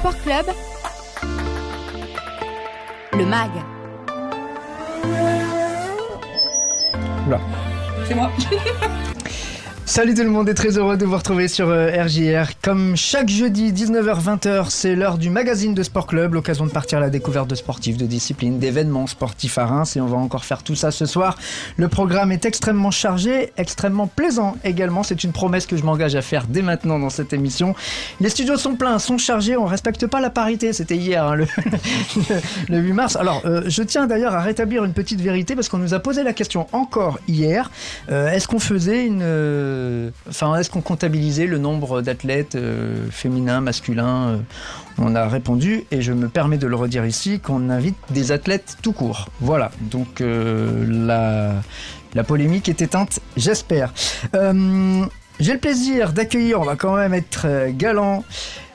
Sport Club, le MAG. C'est moi. Salut tout le monde et très heureux de vous retrouver sur euh, RJR. Comme chaque jeudi 19h-20h, c'est l'heure du magazine de Sport Club, l'occasion de partir à la découverte de sportifs, de disciplines, d'événements sportifs à Reims et on va encore faire tout ça ce soir. Le programme est extrêmement chargé, extrêmement plaisant également, c'est une promesse que je m'engage à faire dès maintenant dans cette émission. Les studios sont pleins, sont chargés, on respecte pas la parité, c'était hier hein, le, le 8 mars. Alors euh, je tiens d'ailleurs à rétablir une petite vérité parce qu'on nous a posé la question encore hier, Euh, est-ce qu'on faisait une... euh, Enfin, est-ce qu'on comptabilisait le nombre d'athlètes euh, féminins, masculins euh, On a répondu, et je me permets de le redire ici, qu'on invite des athlètes tout court. Voilà, donc euh, la, la polémique est éteinte, j'espère. Euh, J'ai le plaisir d'accueillir, on va quand même être euh, galant,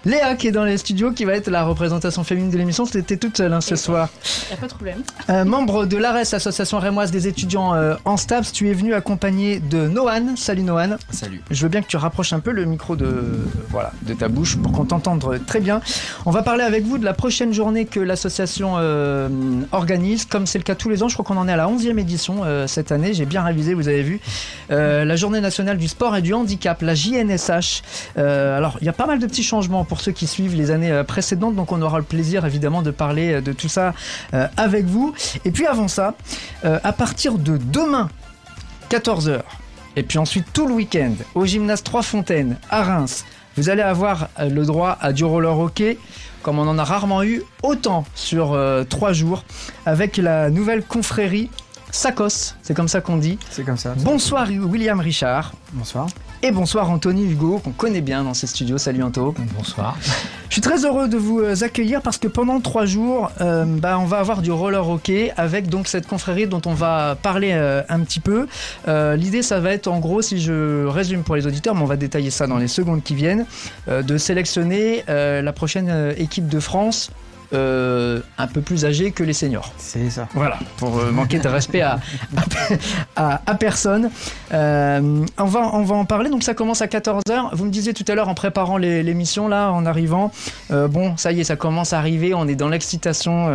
Léa qui est dans les studios, qui va être la représentation féminine de l'émission. C'était toute seule hein, ce soir. Y a pas de problème. Euh, membre de l'ARES, Association rémoise des étudiants euh, en STAPS, tu es venu accompagné de Noan. Salut Noan. Salut. Je veux bien que tu rapproches un peu le micro de, voilà, de ta bouche pour qu'on t'entende très bien. On va parler avec vous de la prochaine journée que l'association euh, organise, comme c'est le cas tous les ans. Je crois qu'on en est à la 11e édition euh, cette année. J'ai bien révisé, vous avez vu. Euh, la journée nationale du sport et du handicap, la JNSH. Euh, alors, il y a pas mal de petits changements pour ceux qui suivent les années euh, précédentes, donc on aura le plaisir évidemment de parler euh, de tout ça euh, avec vous. Et puis avant ça, à partir de demain, 14h, et puis ensuite tout le week-end au gymnase Trois Fontaines à Reims. Vous allez avoir le droit à du roller hockey comme on en a rarement eu autant sur trois jours avec la nouvelle confrérie Sacos, c'est comme ça qu'on dit. C'est comme ça. Bonsoir William Richard Bonsoir. et bonsoir Anthony Hugo qu'on connaît bien dans ces studios. Salut Anto. Bonsoir. Je suis très heureux de vous euh, accueillir parce que pendant trois jours, euh, bah, on va avoir du roller hockey avec donc cette confrérie dont on va parler euh, un petit peu. Euh, L'idée, ça va être en gros, si je résume pour les auditeurs, mais on va détailler ça dans les secondes qui viennent, euh, de sélectionner euh, la prochaine équipe de France. Euh, un peu plus âgée que les seniors. C'est ça. Voilà, pour euh, manquer de respect à, à, à personne. Euh, on, va, on va en parler, donc ça commence à 14h. Vous me disiez tout à l'heure en préparant l'émission, là, en arrivant, bon, ça y est, ça commence à arriver, on est dans l'excitation.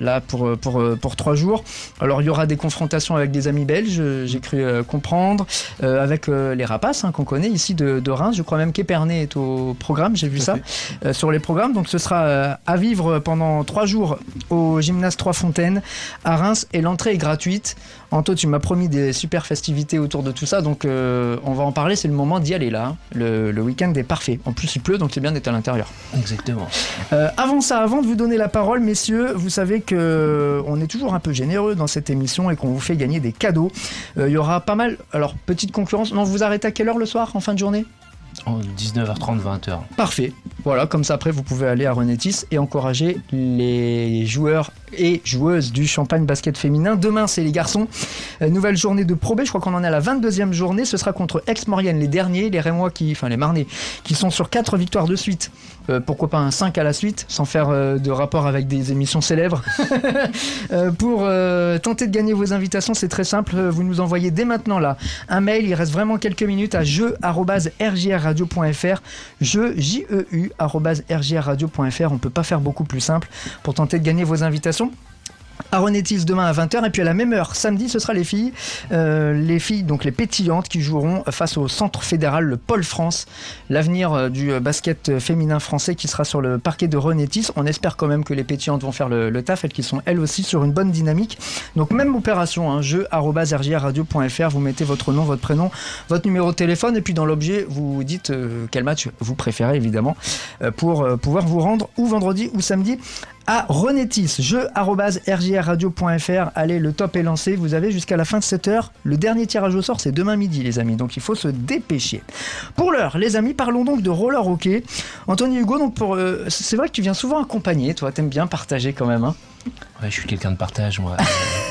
Euh, Là pour, pour, pour trois jours. Alors il y aura des confrontations avec des amis belges, j'ai cru euh, comprendre, euh, avec euh, les rapaces hein, qu'on connaît ici de, de Reims. Je crois même qu'Épernay est au programme, j'ai vu ça euh, sur les programmes. Donc ce sera euh, à vivre pendant trois jours au gymnase Trois Fontaines à Reims et l'entrée est gratuite. Anto, tu m'as promis des super festivités autour de tout ça, donc euh, on va en parler. C'est le moment d'y aller là. hein. Le, le week-end est parfait. En plus, il pleut, donc c'est bien d'être à l'intérieur. Exactement. Euh, avant ça, avant de vous donner la parole, messieurs, vous savez que euh, on est toujours un peu généreux dans cette émission et qu'on vous fait gagner des cadeaux. Euh, Il y aura pas mal. Alors petite concurrence. Non, vous arrêtez à quelle heure le soir en fin de journée? 19h30, 20h. Parfait. Voilà, comme ça après vous pouvez aller à Renetis et encourager les joueurs et joueuses du champagne basket féminin. Demain c'est les garçons. Euh, nouvelle journée de Pro je crois qu'on en est à la 22e journée. Ce sera contre Aix-Maurienne, les derniers, les Rémois qui, enfin les Marnais, qui sont sur 4 victoires de suite. Euh, pourquoi pas un 5 à la suite, sans faire euh, de rapport avec des émissions célèbres. Euh, pour tenter de gagner vos invitations, c'est très simple. Vous nous envoyez dès maintenant là un mail. Il reste vraiment quelques minutes à jeu@rjrradio.fr. Jeu j e. On peut pas faire beaucoup plus simple pour tenter de gagner vos invitations. À Renetis demain à 20h et puis à la même heure samedi ce sera les filles. Euh, les filles donc les pétillantes qui joueront face au centre fédéral le Pôle France. L'avenir euh, du euh, basket féminin français qui sera sur le parquet de Renetis on espère quand même que les pétillantes vont faire le, taf elles qui sont elles aussi sur une bonne dynamique. Donc même opération hein, jeu rjrradio.fr vous mettez votre nom votre prénom votre numéro de téléphone. Et puis dans l'objet vous dites quel match vous préférez évidemment pour pouvoir vous rendre ou vendredi ou samedi à Renetis, jeu.rjrradio.fr. Allez, le top est lancé. Vous avez jusqu'à la fin de cette heure. Le dernier tirage au sort, c'est demain midi, les amis. Donc il faut se dépêcher. Pour l'heure, les amis, parlons donc de roller hockey. Anthony Hugo, donc euh, c'est vrai que tu viens souvent accompagner. Toi, t'aimes bien partager quand même. Hein Ouais, je suis quelqu'un de partage, moi.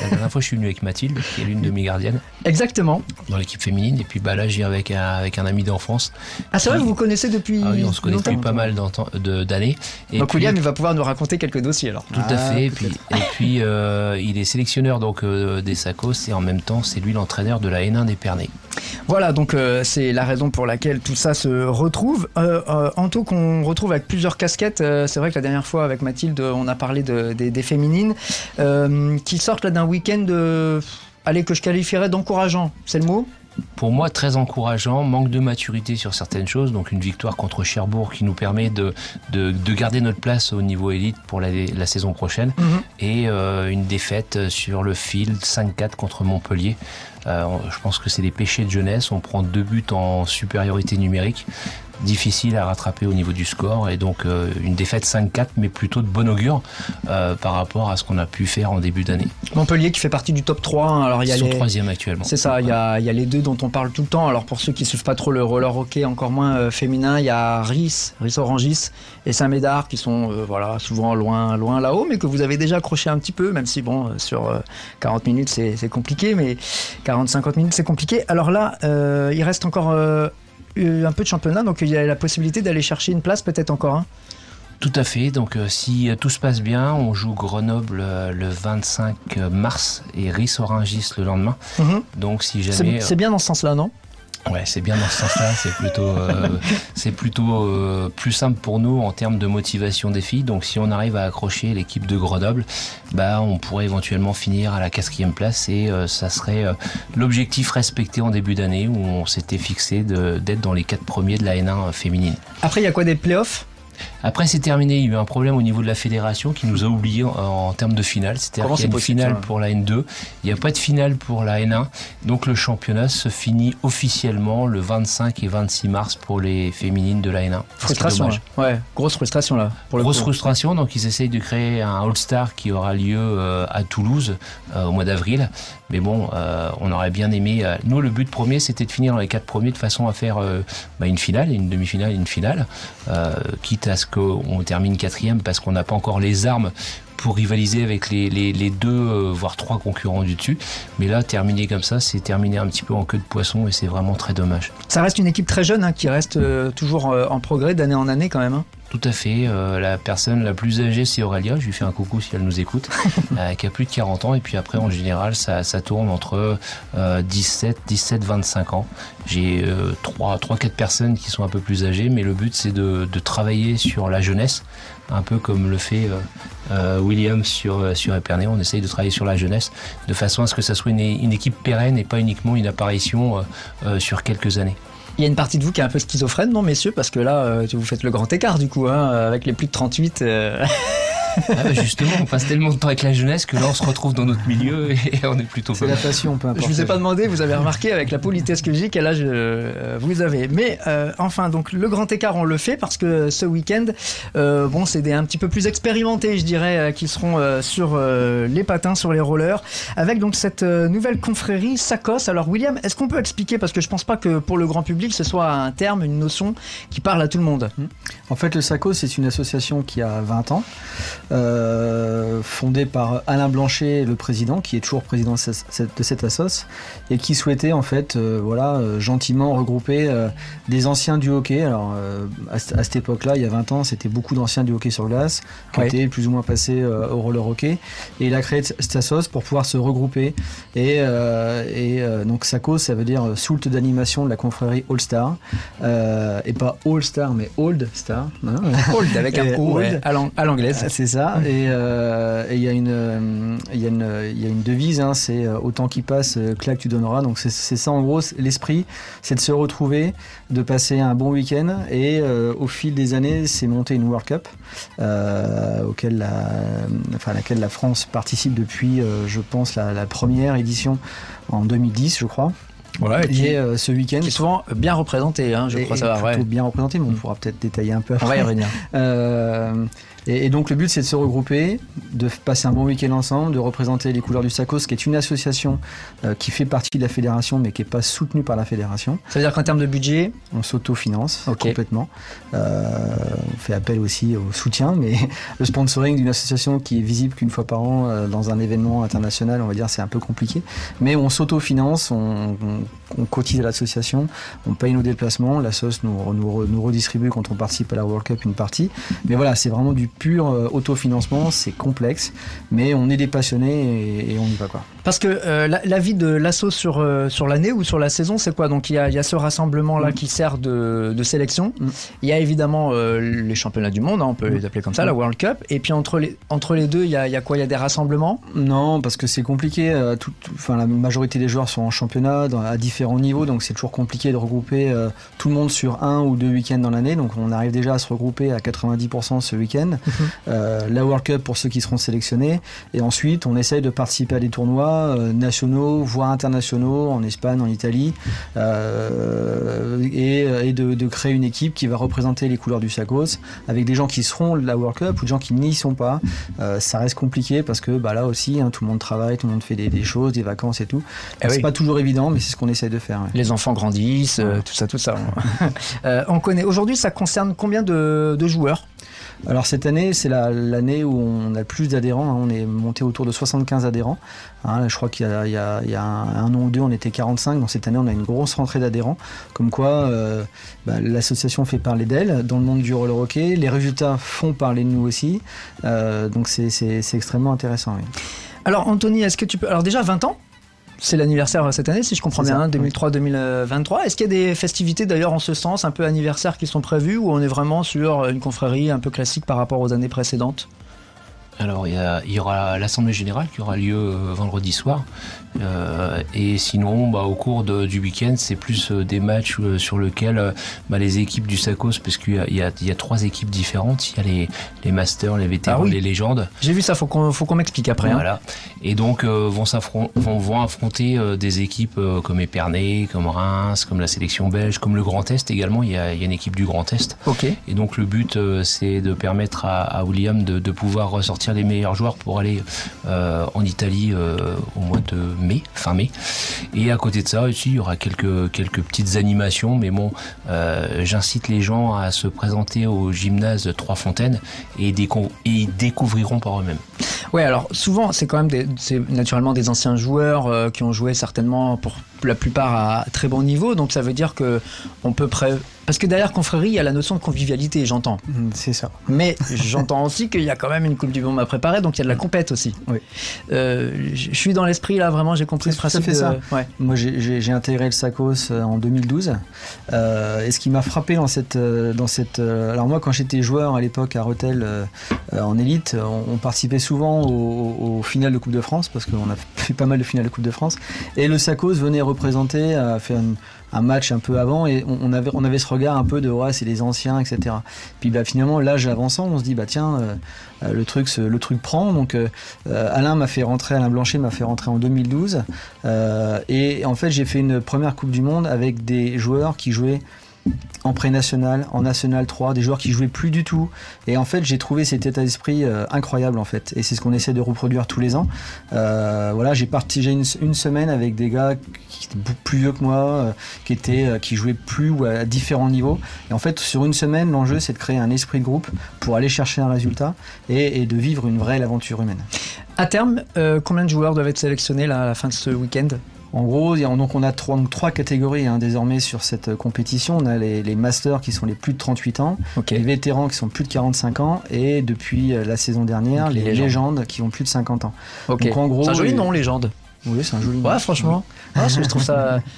La dernière fois, je suis venu avec Mathilde, qui est l'une de mes gardiennes. Exactement. Dans l'équipe féminine. Et puis bah, là, j'y avec un, avec un ami d'enfance. Ah, c'est vrai, vous vous connaissez depuis. Ah oui, on se connaît depuis pas mal d'années. Donc, William, il va pouvoir nous raconter quelques dossiers alors. Tout à ah, fait. Et puis, et puis euh, il est sélectionneur donc, euh, des SACOS et en même temps, c'est lui l'entraîneur de la N1 des Pernets. Voilà, donc euh, c'est la raison pour laquelle tout ça se retrouve. Euh, euh Anto, qu'on retrouve avec plusieurs casquettes. Euh, c'est vrai que la dernière fois avec Mathilde, on a parlé de, des, féminines qui sortent d'un week-end, allez, que je qualifierais d'encourageant. C'est le mot? Pour moi très encourageant, manque de maturité sur certaines choses, donc une victoire contre Cherbourg qui nous permet de, de, garder notre place au niveau élite pour la, la saison prochaine, mhm. et une défaite sur le field 5-4 contre Montpellier. Euh, je pense que c'est des péchés de jeunesse. On prend deux buts en supériorité numérique difficile à rattraper au niveau du score et donc euh, une défaite 5-4 mais plutôt de bon augure euh, par rapport à ce qu'on a pu faire en début d'année. Montpellier qui fait partie du top 3. Hein. Alors, il y a les... troisième actuellement. C'est ça, il y, a, il y, a, les deux dont on parle tout le temps. Alors pour ceux qui ne suivent pas trop le roller hockey, encore moins féminin, il y a Ris, Ris Orangis et Saint-Médard qui sont voilà, souvent loin, loin là-haut mais que vous avez déjà accroché un petit peu même si bon sur 40 minutes c'est compliqué mais 40-50 minutes, c'est compliqué. Alors là, euh, il reste encore euh, un peu de championnat, donc il y a la possibilité d'aller chercher une place peut-être encore. Hein. Tout à fait. Donc, euh, si tout se passe bien, on joue Grenoble le 25 mars et Ris-Orangis le lendemain. Mhm. Donc, si jamais. C'est bien dans ce sens-là, non? Ouais, c'est bien dans ce sens-là. C'est plutôt, euh, euh, plus simple pour nous en termes de motivation des filles. Donc, si on arrive à accrocher l'équipe de Grenoble, bah, on pourrait éventuellement finir à la quatrième place et euh, ça serait l'objectif respecté en début d'année où on s'était fixé d'être dans les quatre premiers de la N1 féminine. Après, il y a quoi des playoffs? Après, c'est terminé. Il y a eu un problème au niveau de la fédération qui nous a oubliés en, termes de finale. C'est-à-dire qu'il y a une finale pour la N2. Il n'y a pas de finale pour la N1. Donc, le championnat se finit officiellement le 25 et 26 mars pour les féminines de la N1. Frustration. Ouais, grosse frustration là. Pour grosse frustration. Donc, ils essayent de créer un All-Star qui aura lieu euh, à Toulouse euh, au mois d'avril. Mais bon, euh, on aurait bien aimé. nous, le but premier, c'était de finir dans les quatre premiers de façon à faire bah, une finale, une demi-finale une finale. quitte à ce qu'on termine quatrième parce qu'on n'a pas encore les armes pour rivaliser avec les, deux, euh, voire trois concurrents du dessus. Mais là, terminer comme ça, c'est terminer un petit peu en queue de poisson et c'est vraiment très dommage. Ça reste une équipe très jeune hein, qui reste euh, toujours euh, en progrès d'année en année quand même. Hein. Tout à fait. la personne la plus âgée, c'est Aurélia. Je lui fais un coucou si elle nous écoute. qui a plus de 40 ans. Et puis après, en général, ça, tourne entre 17, 17, 25 ans. J'ai 3, 3, 4 personnes qui sont un peu plus âgées. Mais le but, c'est de, de travailler sur la jeunesse un peu comme le fait euh, euh, William sur, euh, sur Epernay. On essaye de travailler sur la jeunesse de façon à ce que ça soit une, équipe pérenne et pas uniquement une apparition sur quelques années. Il y a une partie de vous qui est un peu schizophrène, non, messieurs? Parce que là, vous faites le grand écart, du coup, hein, avec les plus de 38. Ah bah, justement, on passe tellement de temps avec la jeunesse que là, on se retrouve dans notre milieu et on est plutôt. C'est la passion, peu importe. Je vous ai pas demandé, vous avez remarqué avec la politesse que j'ai quel âge euh, vous avez. Mais euh, enfin, donc le grand écart, on le fait parce que ce week-end, euh, bon, c'est des un petit peu plus expérimentés, je dirais, qui seront sur les patins, sur les rollers, avec donc cette nouvelle confrérie SACOS. Alors, William, est-ce qu'on peut expliquer parce que je pense pas que pour le grand public, ce soit un terme, une notion qui parle à tout le monde? En fait, le SACOS, c'est une association qui a 20 ans. Euh, fondé par Alain Blanchet, le président, qui est toujours président de cette assoce, et qui souhaitait en fait, euh, voilà, euh, gentiment regrouper des anciens du hockey. Alors à, cette époque-là, il y a 20 ans, c'était beaucoup d'anciens du hockey sur glace qui étaient plus ou moins passés au roller hockey, et il a créé cette assoce pour pouvoir se regrouper. Et, et donc SACO, ça veut dire soult d'animation de la confrérie All Star, et pas All Star, mais Old Star. Hein. Old avec un O à l'anglaise. C'est ça. Euh, et il y, a une, euh, y, y, a une devise, hein, c'est euh, autant qui passe, claque tu donneras. Donc c'est ça en gros l'esprit, c'est de se retrouver, de passer un bon week-end. Et au fil des années, c'est monté une World Cup auquel la, enfin, laquelle la France participe depuis, je pense, la, la première édition en 2010, je crois. Voilà, et qui euh, ce week-end. Qui est souvent bien représenté, hein, je et, crois et savoir. plutôt Ouais. bien représenté, mais on pourra peut-être détailler un peu. On va y revenir. Euh, et, et donc le but c'est de se regrouper, de passer un bon week-end ensemble, de représenter les couleurs du SACOS, qui est une association euh, qui fait partie de la fédération, mais qui n'est pas soutenue par la fédération. Ça veut dire qu'en termes de budget, On s'autofinance Ok. complètement. Euh, on fait appel aussi au soutien, mais le sponsoring d'une association qui est visible qu'une fois par an euh, dans un événement international, on va dire, c'est un peu compliqué. Mais on s'autofinance, on, on, on cotise à l'association, on paye nos déplacements, la sauce nous, nous, nous redistribue quand on participe à la World Cup une partie. Mais voilà, c'est vraiment du pur euh, autofinancement, c'est complexe, mais on est des passionnés et, et on y va quoi. parce que euh, la, la vie de l'assaut sur, euh, sur l'année ou sur la saison, c'est quoi? Donc il y a, il y a ce rassemblement-là Mm. qui sert de, de sélection. Mm. Il y a évidemment les championnats du monde, hein, on peut les appeler comme ça, la World Cup. Et puis entre les, entre les deux, il y a, il y a quoi? Il y a des rassemblements? Non, parce que c'est compliqué. tout- enfin, la majorité des joueurs sont en championnat dans- à différents niveaux, donc c'est toujours compliqué de regrouper tout le monde sur un ou deux week-ends dans l'année. Donc on arrive déjà à se regrouper à 90% ce week-end. Euh, la World Cup pour ceux qui seront sélectionnés. Et ensuite, on essaye de participer à des tournois euh, nationaux, voire internationaux, en Espagne, en Italie, euh, et, et de, de créer une équipe qui va représenter les couleurs du SACOS, avec des gens qui seront de la World Cup ou des gens qui n'y sont pas. Ça reste compliqué parce que bah, là aussi, hein, tout le monde travaille, tout le monde fait des, des choses, des vacances et tout. Eh c'est oui. pas toujours évident, mais c'est ce qu'on essaye de faire. ouais. Les enfants grandissent, euh, tout ça, tout ça. Euh, on connaît. Aujourd'hui, ça concerne combien de, de joueurs? Alors cette année, c'est la- l'année où on a le plus d'adhérents. hein. On est monté autour de 75 adhérents. Hein, je crois qu'il y a, un, an ou deux, on était 45. Donc cette année, on a une grosse rentrée d'adhérents. Comme quoi, euh, bah, l'association fait parler d'elle dans le monde du roller hockey. Les résultats font parler de nous aussi. Euh, donc c'est- extrêmement intéressant. Alors, Anthony, est-ce que tu peux. Alors, déjà, 20 ans c'est l'anniversaire cette année, si je comprends bien, ça, hein, 2003-2023. Est-ce qu'il y a des festivités d'ailleurs en ce sens, un peu anniversaire, qui sont prévues, ou on est vraiment sur une confrérie un peu classique par rapport aux années précédentes? Alors, il y, a- il y aura l'Assemblée Générale qui aura lieu euh, vendredi soir. Euh, et sinon, bah, au cours de- du week-end, c'est plus euh, des matchs sur lesquels bah, les équipes du SACOS, parce qu'il y a, y trois équipes différentes. Il y a les, les masters, les vétérans, Ah oui. les légendes. J'ai vu ça, faut qu'on faut qu'on m'explique après. hein. Voilà. Et donc vont, vont, vont affronter des équipes comme Épernay, comme Reims, comme la sélection belge, comme le Grand Est également. Il y a, il y a une équipe du Grand Est. Ok. Et donc le but, c'est de permettre à, à William de, de pouvoir ressortir les meilleurs joueurs pour aller euh, en Italie euh, au mois de mai, fin mai. Et à côté de ça, aussi, il y aura quelques, quelques petites animations, mais bon, euh, j'incite les gens à se présenter au gymnase Trois Fontaines et, ils découvriront par eux-mêmes. Ouais, alors souvent, c'est quand même naturellement des anciens joueurs qui ont joué certainement pour la plupart à très bon niveau, donc ça veut dire que on peut pré... Parce que derrière confrérie, il y a la notion de convivialité, j'entends. Mm, C'est ça. Mais j'entends aussi qu'il y a quand même une Coupe du Monde à préparer, donc il y a de la compète aussi. Oui. Euh, je suis dans l'esprit là, vraiment, j'ai compris ce principe. fait de- ça. Ouais. Moi, j'ai- intégré le SACOS euh, en 2012. Euh, et ce qui m'a frappé dans cette, dans cette, alors moi, quand j'étais joueur à l'époque à Rotel euh, en élite, on, on participait souvent aux, aux finales de Coupe de France parce qu'on a fait pas mal de finales de Coupe de France. Et le SACOS venait représenter, euh, faire une- un match un peu avant et on, avait, on avait ce regard un peu de ouais, c'est les anciens, etc. Puis bah, finalement, l'âge avançant, on se dit bah tiens, euh, euh, le truc, se- le truc prend. Donc euh, Alain m'a fait rentrer, Alain Blanchet m'a fait rentrer en 2012. Euh, et en fait, j'ai fait une première Coupe du Monde avec des joueurs qui jouaient en pré-national, en national 3, des joueurs qui jouaient plus du tout. Et en fait, j'ai trouvé cet état d'esprit euh, incroyable en fait. Et c'est ce qu'on essaie de reproduire tous les ans. Euh, voilà, j'ai partagé une, semaine avec des gars qui étaient plus vieux que moi, euh, qui étaient, jouaient plus ou à différents niveaux. Et en fait, sur une semaine, l'enjeu c'est de créer un esprit de groupe pour aller chercher un résultat et, de vivre une vraie aventure humaine. À terme, combien de joueurs doivent être sélectionnés à la fin de ce week-end? En gros, donc on a trois, donc trois catégories hein, désormais sur cette euh, compétition. On a les, les masters qui sont les plus de 38 ans, les vétérans qui sont plus de 45 ans et depuis euh, la saison dernière, Donc, les les, légendes. légendes qui ont plus de 50 ans. Donc, en gros, c'est un joli les- nom, légende. Oui, c'est un joli. Ouais, franchement. Ah, je trouve ça.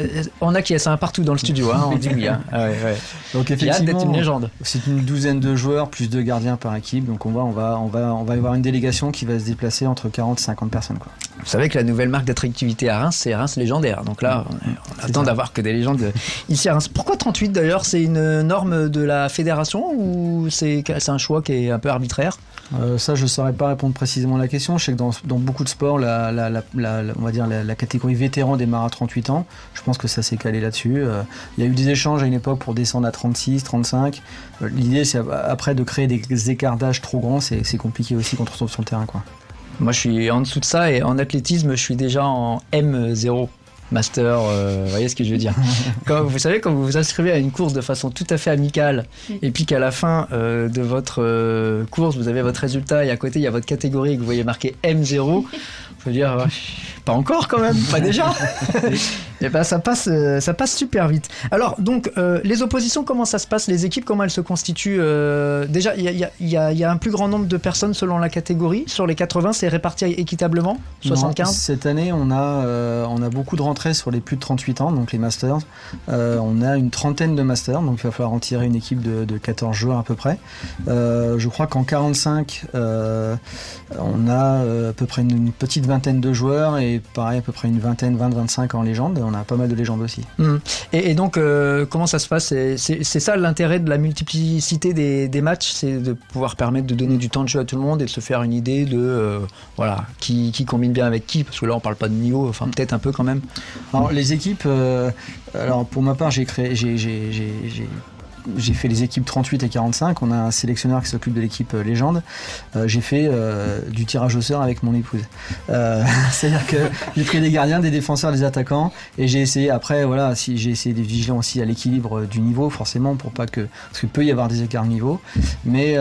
Euh, On a qui est ça partout dans le studio, hein, on dit oui. Hein. Ah ouais, ouais. Donc d'être une effectivement, légende. c'est une douzaine de joueurs plus deux gardiens par équipe. Donc on va, on va, on va, on va avoir une délégation qui va se déplacer entre 40 et 50 personnes. Quoi. Vous savez que la nouvelle marque d'attractivité à Reims, c'est Reims légendaire. Donc là, on, attend d'avoir que des légendes ici à Reims. Pourquoi 38 d'ailleurs C'est une norme de la fédération ou c'est c'est un choix qui est un peu arbitraire? Euh, ça, je ne saurais pas répondre précisément à la question. Je sais que dans, dans beaucoup de sports, la, la, la, la la, on va dire la, catégorie vétéran des à 38 ans. Je pense que ça s'est calé là-dessus. il y a eu des échanges à une époque pour descendre à 36, 35. L'idée, c'est après de créer des écarts d'âge trop grands, c'est compliqué aussi quand on se retrouve sur le terrain. Quoi. Moi, je suis en dessous de ça et en athlétisme, je suis déjà en M0 master, euh, vous voyez ce que je veux dire. Quand, vous savez, quand vous vous inscrivez à une course de façon tout à fait amicale, et puis qu'à la fin euh, de votre euh, course, vous avez votre résultat, et à côté, il y a votre catégorie, que vous voyez marqué M0, je veux dire, pas encore quand même, pas déjà. et ben ça passe, euh, ça passe super vite. Alors donc euh, les oppositions, comment ça se passe? Les équipes, comment elles se constituent euh, Déjà, il y a, un plus grand nombre de personnes selon la catégorie. Sur les 80, c'est réparti équitablement? 75 Cette année, on a, on a beaucoup de rentrées sur les plus de 38 ans, donc les masters. on a une trentaine de masters, donc il va falloir en tirer une équipe de, de 14 joueurs à peu près. je crois qu'en 45, on a à peu près une, petite vingtaine vingtaine de joueurs et pareil à peu près une vingtaine, 20-25 en légende. On a pas mal de légendes aussi. Mmh. Et, donc euh, comment ça se passe? C'est ça l'intérêt de la multiplicité des, matchs, c'est de pouvoir permettre de donner du temps de jeu à tout le monde et de se faire une idée de euh, voilà qui, combine bien avec qui, parce que là on parle pas de niveau, enfin peut-être un peu quand même. Alors les équipes, euh, alors pour ma part j'ai créé, j'ai j'ai fait les équipes 38 et 45. On a un sélectionneur qui s'occupe de l'équipe euh, légende. Euh, j'ai fait euh, du tirage au sort avec mon épouse. C'est-à-dire que j'ai pris des gardiens, des défenseurs, des attaquants, et j'ai essayé. Après, voilà, si j'ai essayé d'être vigilant aussi à l'équilibre du niveau, forcément, pour pas que parce qu'il peut y avoir des écarts de niveau. Mais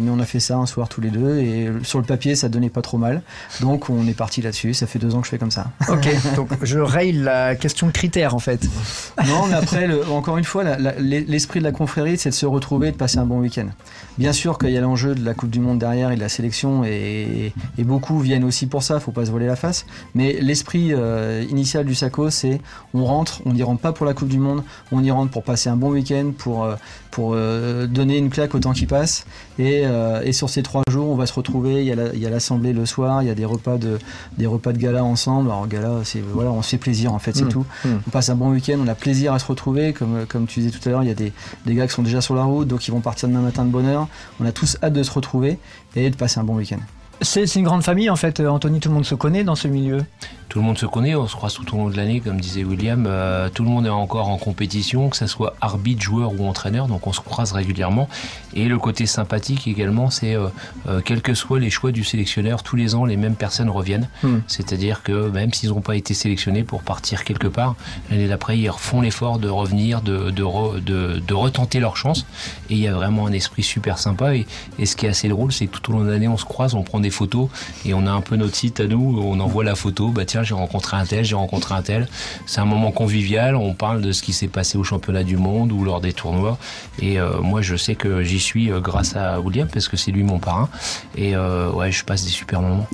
mais on a fait ça un soir tous les deux, et sur le papier, ça donnait pas trop mal. Donc on est parti là-dessus. Ça fait deux ans que je fais comme ça. Ok. donc je raye la question de critères en fait. Non, mais après, encore une fois, l'esprit de la confrérie, c'est de se retrouver et de passer un bon week-end. Bien sûr qu'il y a l'enjeu de la Coupe du Monde derrière et de la sélection, et, beaucoup viennent aussi pour ça, faut pas se voler la face. Mais l'esprit euh, initial du SACO, c'est on rentre, on n'y rentre pas pour la Coupe du Monde, on y rentre pour passer un bon week-end, pour, euh, pour euh, donner une claque au temps qui passe. Et, sur ces trois jours, on va se retrouver. Il y a l'assemblée le soir, il y a des repas de, des repas de gala ensemble. Alors, gala, c'est voilà, on se fait plaisir en fait, c'est mmh. tout. Mmh. On passe un bon week-end, on a plaisir à se retrouver. Comme, comme tu disais tout à l'heure, il y a des, des gars qui sont déjà sur la route, donc ils vont partir demain matin de bonne heure. On a tous hâte de se retrouver et de passer un bon week-end. C'est une grande famille en fait, Anthony, tout le monde se connaît dans ce milieu tout le monde se connaît, on se croise tout au long de l'année, comme disait William. Euh, tout le monde est encore en compétition, que ce soit arbitre, joueur ou entraîneur, donc on se croise régulièrement. Et le côté sympathique également, c'est euh, euh, quels que soient les choix du sélectionneur, tous les ans, les mêmes personnes reviennent. Hmm. C'est-à-dire que même s'ils n'ont pas été sélectionnés pour partir quelque part, l'année d'après, ils font l'effort de revenir, de, de, de, retenter leur chance. Et il y a vraiment un esprit super sympa. Et, et ce qui est assez drôle, c'est que tout au long de l'année, on se croise, on prend des photos et on a un peu notre site à nous, on envoie la photo, bah tiens, j'ai rencontré un tel, j'ai rencontré un tel. C'est un moment convivial, on parle de ce qui s'est passé au championnat du monde ou lors des tournois. Et euh, moi, je sais que j'y suis euh, grâce à William, parce que c'est lui mon parrain. Et euh, ouais, je passe des super moments.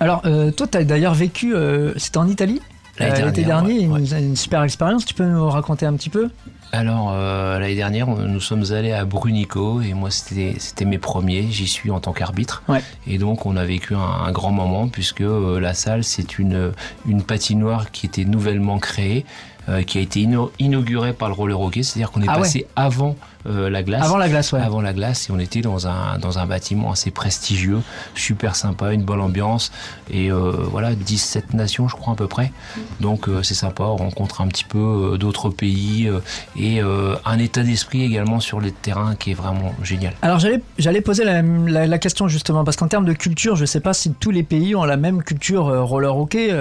Alors, toi, tu as d'ailleurs vécu, c'était en Italie? L'été dernier, une, super expérience. Tu peux nous raconter un petit peu? Alors euh, l'année dernière, nous sommes allés à Brunico et moi c'était mes premiers. J'y suis en tant qu'arbitre. Et donc on a vécu un, grand moment puisque euh, la salle c'est une une patinoire qui était nouvellement créée, euh, qui a été inaugurée par le roller hockey, c'est-à-dire qu'on est ah passé avant euh, la glace. Avant la glace, ouais. Avant la glace, et on était dans un, dans un bâtiment assez prestigieux, super sympa, une bonne ambiance, et euh, voilà, 17 nations, je crois, à peu près. Donc euh, c'est sympa, on rencontre un petit peu d'autres pays, et un état d'esprit également sur les terrains qui est vraiment génial. Alors j'allais poser la, la, question justement, parce qu'en termes de culture, je ne sais pas si tous les pays ont la même culture roller hockey.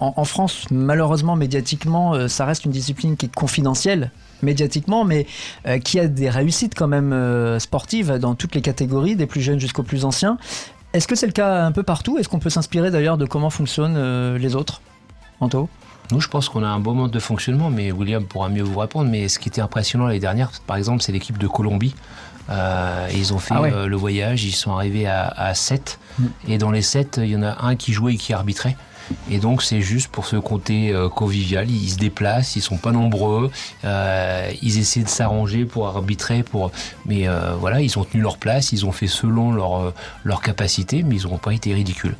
En, en, France, malheureusement, médiatiquement, ça reste une discipline qui est confidentielle médiatiquement, mais euh, qui a des réussites quand même euh, sportives dans toutes les catégories, des plus jeunes jusqu'aux plus anciens. Est-ce que c'est le cas un peu partout? Est-ce qu'on peut s'inspirer d'ailleurs de comment fonctionnent euh, les autres? Anto? Nous, je pense qu'on a un bon mode de fonctionnement, mais William pourra mieux vous répondre. Mais ce qui était impressionnant l'année dernière, par exemple, c'est l'équipe de Colombie. ils ont fait ah le voyage, ils sont arrivés à, à 7. Mm. Et dans les 7, il y en a un qui jouait et qui arbitrait. Et donc c'est juste pour ce côté euh, convivial. Ils se déplacent, ils sont pas nombreux, euh, ils essaient de s'arranger pour arbitrer, pour. Mais euh, voilà, ils ont tenu leur place, ils ont fait selon leur leur capacité, mais ils n'ont pas été ridicules.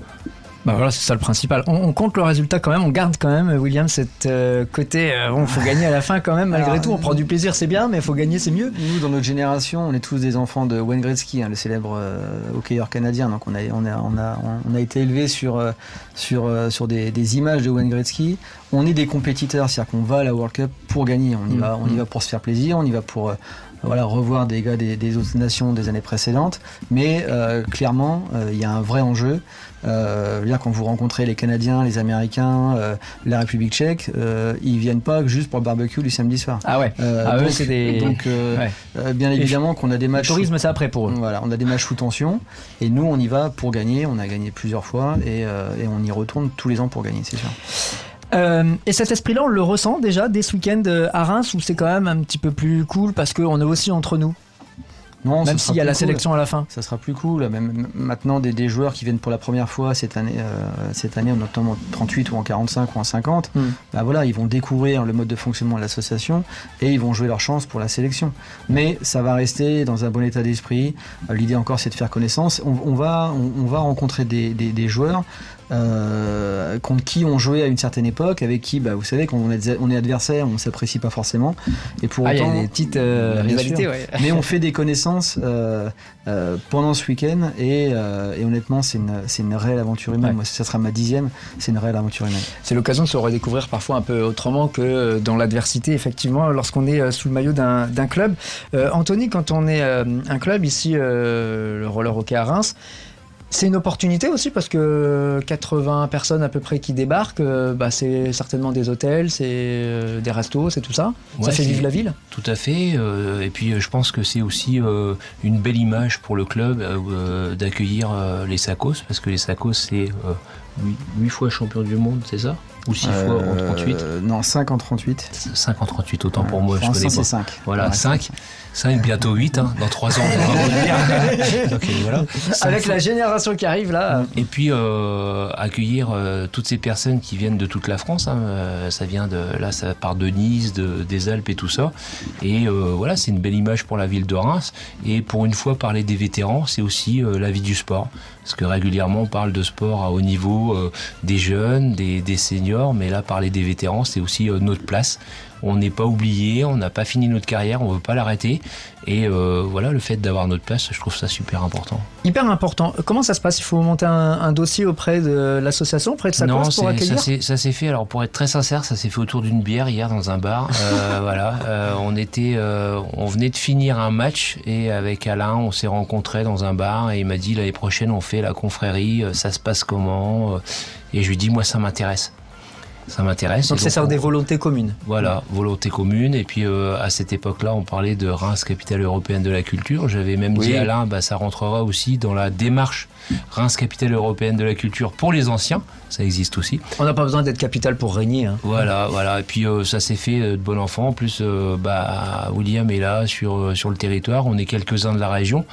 Bah voilà, c'est ça le principal. On, on, compte le résultat quand même, on garde quand même, William, cette euh, côté. Euh, bon, faut gagner à la fin quand même, malgré Alors, tout. On prend du plaisir, c'est bien, mais il faut gagner, c'est mieux. Nous, dans notre génération, on est tous des enfants de Wayne Gretzky, hein, le célèbre euh, hockeyeur canadien. Donc, on a, on a, on a, on a été élevé sur, euh, sur, sur des, des images de Wayne Gretzky. On est des compétiteurs, c'est-à-dire qu'on va à la World Cup pour gagner. On y, Mm, va, on y mm. va pour se faire plaisir, on y va pour voilà, revoir des gars des, des autres nations des années précédentes. Mais euh, clairement, euh, il y a un vrai enjeu. Euh, bien, quand vous rencontrez les Canadiens, les Américains, euh, la République tchèque, euh, ils viennent pas juste pour le barbecue du samedi soir. Ah ouais. Euh, Ah, donc, c'est des- donc, Ouais. bien évidemment qu'on a des Le matchs. tourisme, c'est après pour eux. Voilà, on a des matchs sous tension et nous on y va pour gagner. On a gagné plusieurs fois et, euh, et on y retourne tous les ans pour gagner, c'est sûr. Euh, et cet esprit-là, on le ressent déjà dès ce week-end euh, à Reims, où c'est quand même un petit peu plus cool parce qu'on est aussi entre nous, Non, même s'il y a la cool. sélection à la fin. Ça sera plus cool. Même maintenant, des, des joueurs qui viennent pour la première fois cette année, euh, cette année, notamment en 38 ou en 45 ou en 50, Mm. bah voilà, ils vont découvrir le mode de fonctionnement de l'association et ils vont jouer leur chance pour la sélection. Mais ça va rester dans un bon état d'esprit. Euh, L'idée encore, c'est de faire connaissance. On, on va, on, on va rencontrer des, des- des joueurs. Euh, contre qui on jouait à une certaine époque, avec qui, bah, vous savez, quand on est, on est adversaire, on s'apprécie pas forcément. Et pour Ah, y autant, a des petites euh, rivalités, ouais. mais on fait des connaissances euh, euh, pendant ce week-end et, euh, et honnêtement c'est une, réelle aventure humaine. Ouais. Moi ça sera ma dixième, c'est une réelle aventure humaine. C'est l'occasion de se redécouvrir parfois un peu autrement que dans l'adversité, effectivement, lorsqu'on est sous le maillot d'un club. Anthony, quand on est un club ici, le roller hockey à Reims, c'est une opportunité aussi parce que 80 personnes à peu près qui débarquent, euh, bah, c'est certainement des hôtels, c'est euh, des restos, c'est tout ça. ça fait vivre la ville. Tout à fait. euh, et puis je pense que c'est aussi une belle image pour le club d'accueillir les Sacos, parce que les Sacos c'est 8, fois champion du monde, c'est ça? Ou 6 fois en 38 Euh, Non, 5 en 38. 5 en 38, autant pour moi, je connais l'instant, pas. c'est 5. Voilà, 5, 5 bientôt 8, hein, dans 3 ans. on va revenir. Voilà. Avec fois. la génération qui arrive là. Et puis euh, accueillir euh, toutes ces personnes qui viennent de toute la France. hein, euh, ça vient de là, ça part de Nice, de, des Alpes et tout ça. Et euh, voilà, c'est une belle image pour la ville de Reims. Et pour une fois, parler des vétérans, c'est aussi euh, la vie du sport. Parce que régulièrement, on parle de sport à haut niveau, euh, des jeunes, des, des seniors, mais là, parler des vétérans, c'est aussi euh, notre place. On n'est pas oublié, on n'a pas fini notre carrière, on veut pas l'arrêter. Et euh, voilà, le fait d'avoir notre place, je trouve ça super important. Hyper important. Comment ça se passe? Il faut monter un, un dossier auprès de l'association, auprès de sa non, pour accueillir? ça s'est- fait. Alors pour être très sincère, ça s'est fait autour d'une bière hier dans un bar. Euh, voilà, Euh, on était, euh, on venait de finir un match et avec Alain, on s'est rencontrés dans un bar et il m'a dit l'année prochaine on fait la confrérie. euh, Ça se passe comment? Et je lui dis moi ça m'intéresse. Ça m'intéresse. Donc c'est ça des volontés communes. voilà, volonté commune. Et puis euh, à cette époque-là, on parlait de Reims, capitale européenne de la culture. J'avais même Oui. dit à Alain, bah, ça rentrera aussi dans la démarche Reims, capitale européenne de la culture pour les anciens. Ça existe aussi. On n'a pas besoin d'être capital pour régner. hein. Voilà, voilà. Et puis euh, ça s'est fait euh, de bon enfant. En plus, euh, bah, William est là sur, sur le territoire. On est quelques-uns de la région.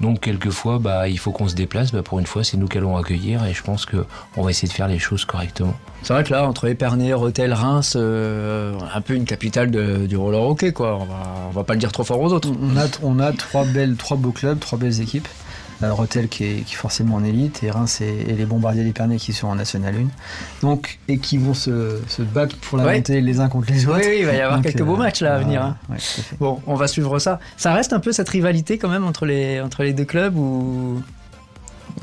Donc quelquefois, bah, il faut qu'on se déplace. Bah, pour une fois, c'est nous qui allons accueillir. Et je pense que on va essayer de faire les choses correctement. C'est vrai que là, entre Épernay, Rethel, Reims, euh, un peu une capitale de- du roller hockey, quoi. On va, on va pas le dire trop fort aux autres. On a, on a trois, belles, trois beaux clubs, trois belles équipes. Euh, Rotel qui est, qui est forcément en élite et Reims et, et les Bombardiers d'Épernay qui sont en National 1. Donc, et qui vont se, se battre pour la Ouais. montée les uns contre les autres. oui, il va y avoir Donc, quelques euh, beaux matchs là à venir. hein. Ouais. Bon, on va suivre ça. Ça reste un peu cette rivalité quand même entre les, entre les deux clubs ou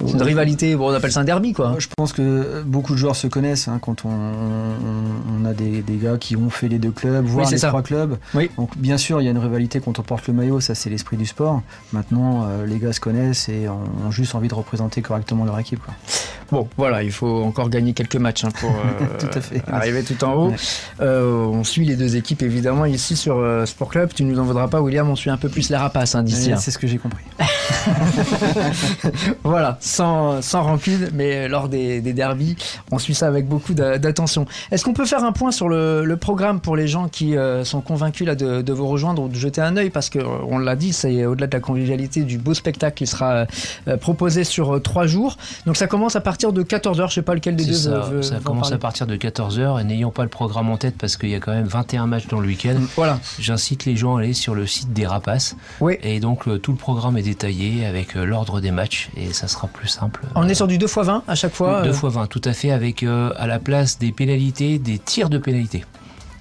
c'est une rivalité, bon, on appelle ça un derby quoi. Je pense que beaucoup de joueurs se connaissent hein, quand on, on- on a des, des gars qui ont fait les deux clubs, voire c'est les ça. trois clubs. Oui. Donc bien sûr, il y a une rivalité quand on porte le maillot, ça c'est l'esprit du sport. Maintenant, euh, les gars se connaissent et ont, juste envie de représenter correctement leur équipe. quoi. Bon, voilà, il faut encore gagner quelques matchs hein, pour euh, Tout à fait. arriver tout en haut. Ouais. Euh, on suit les deux équipes évidemment ici sur euh, Sport Club. Tu nous en voudras pas, William. On suit un peu plus les rapaces hein, d'ici. Hein. C'est ce que j'ai compris. Voilà, sans, sans rancune, mais lors des, des derbies, on suit ça avec beaucoup d'a- d'attention. Est-ce qu'on peut faire un point sur le, le programme pour les gens qui euh, sont convaincus là, de, de vous rejoindre ou de jeter un œil? Parce qu'on l'a dit, c'est au-delà de la convivialité du beau spectacle qui sera euh, proposé sur euh, trois jours. Donc ça commence à partir de 14h, je sais pas lequel des deux ça, veut, ça commence à partir de 14h et n'ayant pas le programme en tête parce qu'il y a quand même 21 matchs dans le week-end, Voilà, j'incite les gens à aller sur le site des Rapaces. Oui. et donc euh, tout le programme est détaillé avec euh, l'ordre des matchs. Et ça sera plus simple. On est sur du 2 x 20 à chaque fois 2 euh, x 20, tout à fait, avec euh, à la place des pénalités, des tirs de pénalité.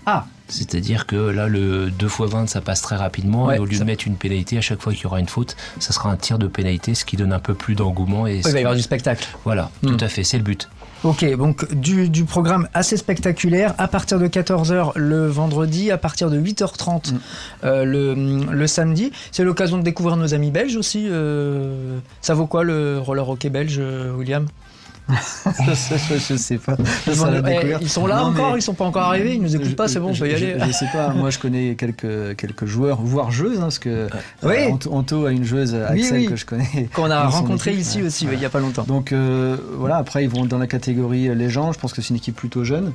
Ah, C'est-à-dire que là, le 2 x 20, ça passe très rapidement. Ouais, et au lieu ça- de mettre une pénalité, à chaque fois qu'il y aura une faute, ça sera un tir de pénalité, ce qui donne un peu plus d'engouement. Et il va y avoir du spectacle. Voilà, Hmm. tout à fait, c'est le but. Ok, donc du, du programme assez spectaculaire à partir de 14h le vendredi, à partir de 8h30 Mm. euh, le, le samedi. C'est l'occasion de découvrir nos amis belges aussi. euh, ça vaut quoi le roller hockey belge, euh, William je sais pas. Ça, ça, la Eh, découverte. Ils sont là Non, encore, mais- ils sont pas encore arrivés, ils nous écoutent pas, c'est bon, on Je- peut y aller. Je, sais pas, moi je connais quelques, quelques joueurs, voire joueuses, hein, parce que Oui. euh, Anto, a une joueuse, Axel, oui. que je connais. Qu'on a rencontré équipe. ici Ouais. aussi, ouais, il y a pas longtemps. Donc euh, voilà, après ils vont dans la catégorie légende, je pense que c'est une équipe plutôt jeune.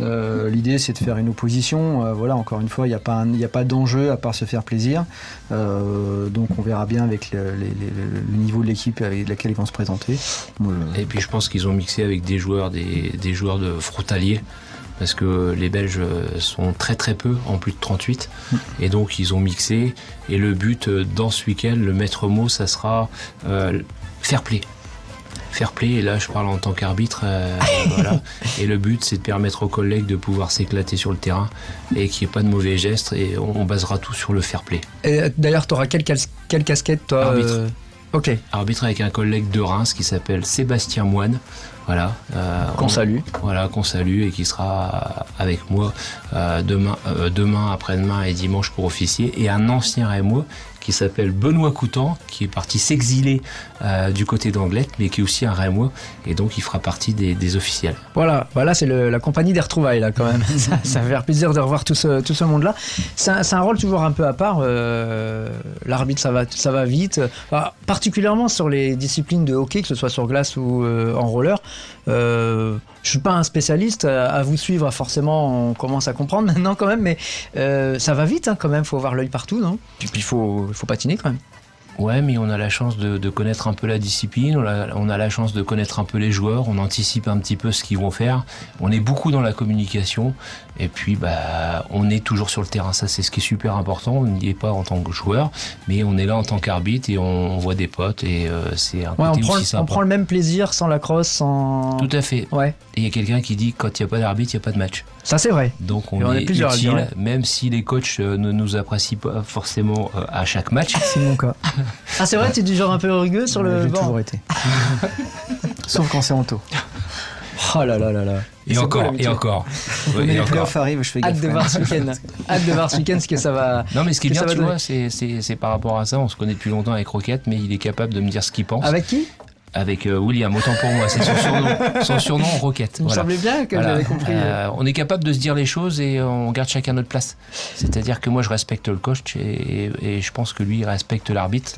Euh, L'idée c'est de faire une opposition, Euh, voilà, encore une fois, il n'y a pas, un- il y a pas d'enjeu à part se faire plaisir. Euh, donc on verra bien avec le, les- les- le niveau de l'équipe avec laquelle ils vont se présenter. Et puis je pense qu'ils ont mixé avec des joueurs, des, des joueurs de frontaliers. Parce que les Belges sont très très peu, en plus de 38. Et donc ils ont mixé. Et le but euh, dans ce week-end, le maître mot, ça sera euh, fair play. Fair play, et là je parle en tant qu'arbitre. euh, voilà. Et le but c'est de permettre aux collègues de pouvoir s'éclater sur le terrain et qu'il n'y ait pas de mauvais gestes. Et on, on basera tout sur le fair play. Et euh, D'ailleurs, tu auras quelle, quelle casquette toi Arbitre. euh, Ok, Arbitre avec un collègue de Reims qui s'appelle Sébastien Moine. Voilà. euh, qu'on on- salue. voilà, qu'on salue et qui sera avec moi euh, demain, euh, demain, après-demain et dimanche pour officier. Et un ancien Rémois qui s'appelle Benoît Coutan, qui est parti s'exiler euh, du côté d'Anglette, mais qui est aussi un Rémois, et donc il fera partie des, des officiels. Voilà, voilà c'est la compagnie des retrouvailles là quand même. ça, ça va faire plaisir de revoir tout ce, tout ce monde-là. C'est un, rôle toujours un peu à part. euh, L'arbitre, ça va, ça va vite. Enfin, particulièrement sur les disciplines de hockey, que ce soit sur glace ou euh, en roller. Euh, je suis pas un spécialiste. À, vous suivre, forcément, on commence à comprendre maintenant quand même. Mais euh, ça va vite hein, quand même. Faut avoir l'œil partout, non? Puis il faut, faut patiner quand même. Ouais, mais on a la chance de, de connaître un peu la discipline, on a, on a la chance de connaître un peu les joueurs, on anticipe un petit peu ce qu'ils vont faire. On est beaucoup dans la communication et puis bah on est toujours sur le terrain. Ça c'est ce qui est super important. On n'y est pas en tant que joueur, mais on est là en tant qu'arbitre et on, on voit des potes et euh, c'est un Ouais, on côté prend, aussi on sympa. prend le même plaisir sans la crosse, sans. Tout à fait. Ouais, Et il y a quelqu'un qui dit quand il n'y a pas d'arbitre, il n'y a pas de match. ça c'est vrai. Donc on, on est est, utile, même si les coachs euh, ne nous apprécient pas forcément euh, à chaque match. C'est mon cas. Ah c'est vrai, tu es du genre un peu rugueux sur le J'ai banc. toujours été. Sauf quand c'est Anto. Oh là là là là. Et encore, et encore. Ouais, et les encore. playoffs arrivent, je fais gaffe. Hâte de voir ce week-end. Hâte de voir ce week-end ce que ça va. Non, mais ce qui est bien, tu vois, c'est- c'est c'est par rapport à ça. On se connaît depuis longtemps avec Roquette, mais il est capable de me dire ce qu'il pense. Avec qui? Avec euh, William, autant pour moi, c'est son surnom. Son surnom, Roquette. Il me Voilà. semblait bien que Voilà. j'avais compris. Euh, on est capable de se dire les choses et on garde chacun notre place. C'est-à-dire que moi, je respecte le coach et, et je pense que lui, il respecte l'arbitre,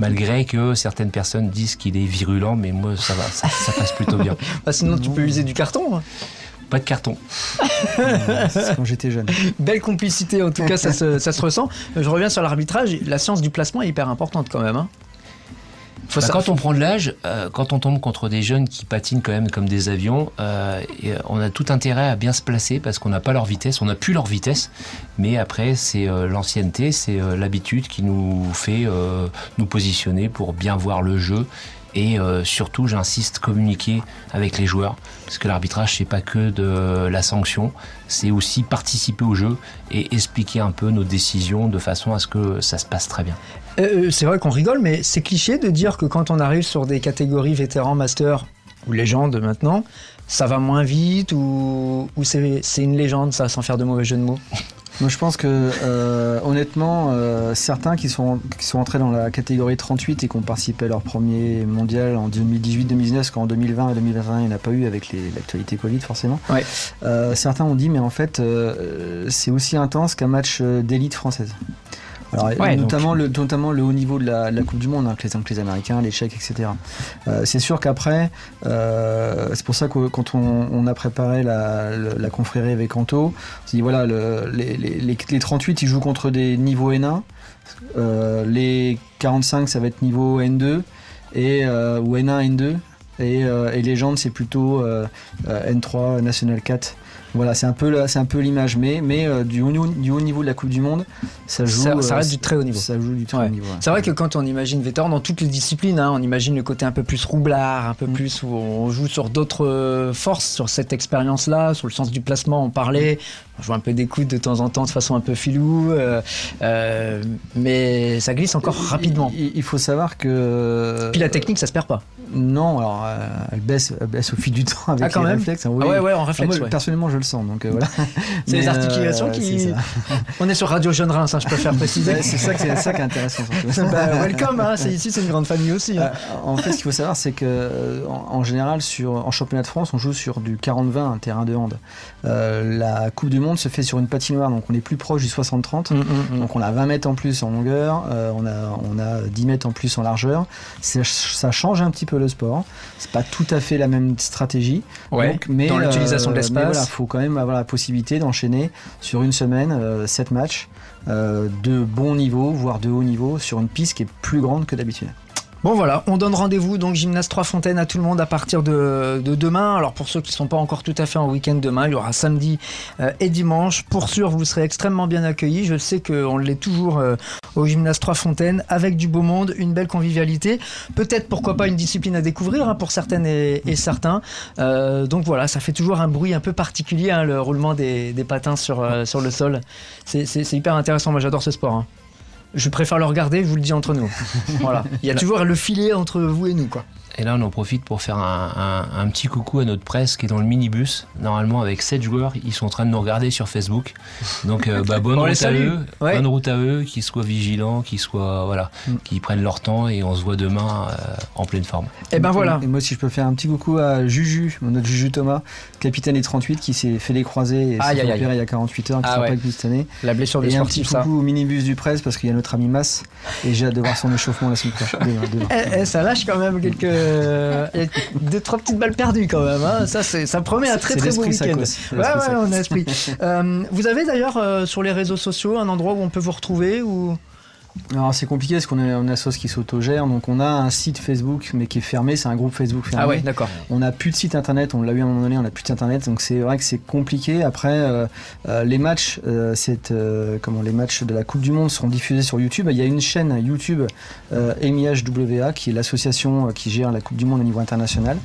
malgré que certaines personnes disent qu'il est virulent, mais moi, ça va, ça, ça passe plutôt bien. Bah, sinon, tu peux user du carton. hein. Pas de carton. C'est quand j'étais jeune. Belle complicité, en tout cas, ça se, ça se ressent. Je reviens sur l'arbitrage. La science du placement est hyper importante quand même. hein. Faut Bah, ça- quand on prend de l'âge, euh, quand on tombe contre des jeunes qui patinent quand même comme des avions, euh, et, euh, on a tout intérêt à bien se placer parce qu'on n'a pas leur vitesse, on n'a plus leur vitesse. Mais après, c'est euh, l'ancienneté, c'est l'habitude qui nous fait nous positionner pour bien voir le jeu. Et euh, surtout, j'insiste, communiquer avec les joueurs. Parce que l'arbitrage, c'est pas que de la sanction, c'est aussi participer au jeu et expliquer un peu nos décisions de façon à ce que ça se passe très bien. Euh, c'est vrai qu'on rigole, mais c'est cliché de dire que quand on arrive sur des catégories vétérans, master ou légende maintenant, ça va moins vite ou, ou c'est une légende, ça, sans faire de mauvais jeu de mots? Moi, je pense que, euh, honnêtement, euh, certains qui sont, qui sont entrés dans la catégorie 38 et qui ont participé à leur premier mondial en 2018-2019, parce qu'en 2020 et 2021, il n'y en a pas eu avec l'actualité Covid, forcément. Ouais. Euh, certains ont dit, mais en fait, euh, c'est aussi intense qu'un match euh, d'élite française. Alors, Ouais, notamment, le, notamment le haut niveau de la, de la Coupe du Monde, hein, avec, les, Américains, les Tchèques, etc. Euh, c'est sûr qu'après, euh, c'est pour ça que quand on, on a préparé la, confrérie avec Anto, on s'est dit voilà, le- les, les, les, les 38 ils jouent contre des niveaux N1, euh, les 45 ça va être niveau N2 et, ou N1, N2. Et, et Légende, c'est plutôt euh, euh, N3, National 4. Voilà, c'est un peu, c'est un peu l'image, mais, mais euh, du, haut, niveau- du haut niveau de la Coupe du Monde, ça joue. Ça, ça euh, reste du très haut niveau. Ça joue du très Ouais. haut niveau. ouais. C'est vrai que quand on imagine vétéran dans toutes les disciplines, hein, on imagine le côté un peu plus roublard, un peu Mm. plus où on joue sur d'autres euh, forces, sur cette expérience-là, sur le sens du placement, on parlait. On joue un peu des coudes de temps en temps de façon un peu filou, euh, euh, mais ça glisse encore rapidement. Il, il faut savoir que. Puis la technique, ça se perd pas. Non, alors elle, baisse, elle baisse au fil du temps avec Ah, quand les même réflexes. hein, oui. Ah ouais, ouais, en Ah, réflexe. moi, ouais. personnellement, je le donc euh, voilà. C'est les articulations euh, qui-. On est sur Radio Jeune Reims, hein, je préfère préciser. C'est ça, c'est ça qui est intéressant. Bah, welcome, hein, c'est ici, c'est une grande famille aussi. hein. Euh, en fait, ce qu'il faut savoir, c'est que en, en général, sur, en championnat de France, on joue sur du 40-20, un terrain de hand. Euh, la Coupe du Monde se fait sur une patinoire, donc on est plus proche du 60-30. Mm, mm, mm. Donc on a 20 mètres en plus en longueur, on, a, on a 10 mètres en plus en largeur. Ça change un petit peu le sport. C'est pas tout à fait la même stratégie. Ouais, Donc, mais, dans l'utilisation de l'espace. voilà, faut même avoir la possibilité d'enchaîner sur une semaine 7 matchs euh, de bon niveau, voire de haut niveau, sur une piste qui est plus grande que d'habitude. Bon voilà, on donne rendez-vous donc gymnase Trois Fontaines à tout le monde à partir de, de demain. Alors pour ceux qui ne sont pas encore tout à fait en week-end demain, il y aura samedi euh, et dimanche. Pour sûr, vous serez extrêmement bien accueillis. Je sais qu'on l'est toujours euh, au gymnase Trois Fontaines avec du beau monde, une belle convivialité. Peut-être pourquoi pas une discipline à découvrir hein, pour certaines et, certains. Euh, donc voilà, ça fait toujours un bruit un peu particulier, hein, le roulement des, patins sur, sur le sol. C'est hyper intéressant, moi j'adore ce sport. hein. Je préfère le regarder, je vous le dis entre nous. Voilà. Il y a toujours le filet entre vous et nous, quoi. Et là, on en profite pour faire un, un- un petit coucou à notre presse qui est dans le minibus. Normalement, avec 7 joueurs, ils sont en train de nous regarder sur Facebook. Donc, euh, bah, bonne On route à eux. Ouais. Bonne route à eux, qu'ils soient vigilants, qu'ils soient, voilà, Mm. qu'ils prennent leur temps et on se voit demain euh, en pleine forme. Et ben voilà. Et moi, si je peux faire un petit coucou à Juju, notre Juju Thomas, capitaine des 38, qui s'est fait les croisés et s'est opérer il y a 48 heures, qui Ah sera ouais. pas avec nous cette année. La blessure de Et un petit ça. coucou au minibus du presse parce qu'il y a notre ami Mas et j'ai hâte de voir son échauffement la semaine prochaine. Eh, eh, ça lâche quand même quelques. a deux, trois petites balles perdues quand même. hein. Ça, ça promet un très très beau week-end. Ouais, ouais, on a esprit. Euh, vous avez d'ailleurs euh, sur les réseaux sociaux un endroit où on peut vous retrouver ou? Alors c'est compliqué parce qu'on est une assoce qui s'autogère, donc on a un site Facebook mais qui est fermé, c'est un groupe Facebook fermé. Ah ouais, d'accord. On n'a plus de site internet, on l'a eu à un moment donné, on n'a plus de site internet, donc c'est vrai que c'est compliqué. Après, euh, euh, les matchs, euh, comment, les matchs de la Coupe du Monde seront diffusés sur YouTube. Il y a une chaîne YouTube MIHWA qui est l'association qui gère la Coupe du Monde au niveau international,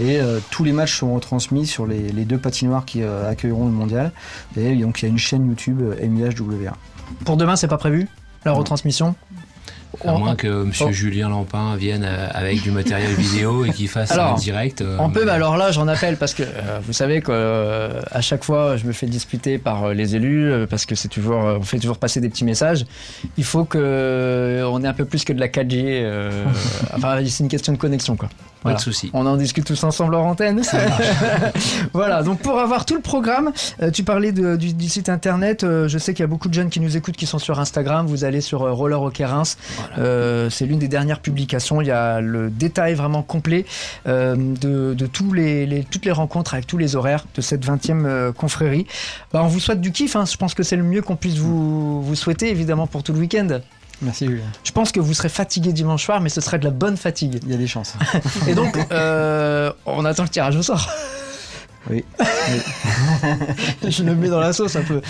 et tous les matchs seront retransmis sur les, les deux patinoires qui accueilleront le mondial. Et donc il y a une chaîne YouTube MIHWA. Pour demain, c'est pas prévu? La retransmission À On- moins que oh. Julien Lampin vienne euh, avec du matériel vidéo et qu'il fasse Alors, un direct. euh, On peut, mais- alors là, j'en appelle parce que euh, vous savez que euh, à chaque fois, je me fais disputer par les élus parce que c'est toujours, on fait toujours passer des petits messages. Il faut que on ait un peu plus que de la 4G. euh, enfin, c'est une question de connexion, quoi. Pas de souci. On en discute tous ensemble en antenne. voilà, donc pour avoir tout le programme, tu parlais de- du, du site internet. je sais qu'il y a beaucoup de jeunes qui nous écoutent qui sont sur Instagram. Vous allez sur Roller Hockey Reims. Euh, c'est l'une des dernières publications. Il y a le détail vraiment complet euh, de, de tous les, les- toutes les rencontres avec tous les horaires de cette 20e euh, confrérie. Bah, on vous souhaite du kiff. hein. Je pense que c'est le mieux qu'on puisse vous, vous souhaiter, évidemment, pour tout le week-end. Merci Julien. Je pense que vous serez fatigué dimanche soir, mais ce serait de la bonne fatigue. Il y a des chances. Et donc, on attend le tirage au sort. Oui. Je le mets dans la sauce un peu.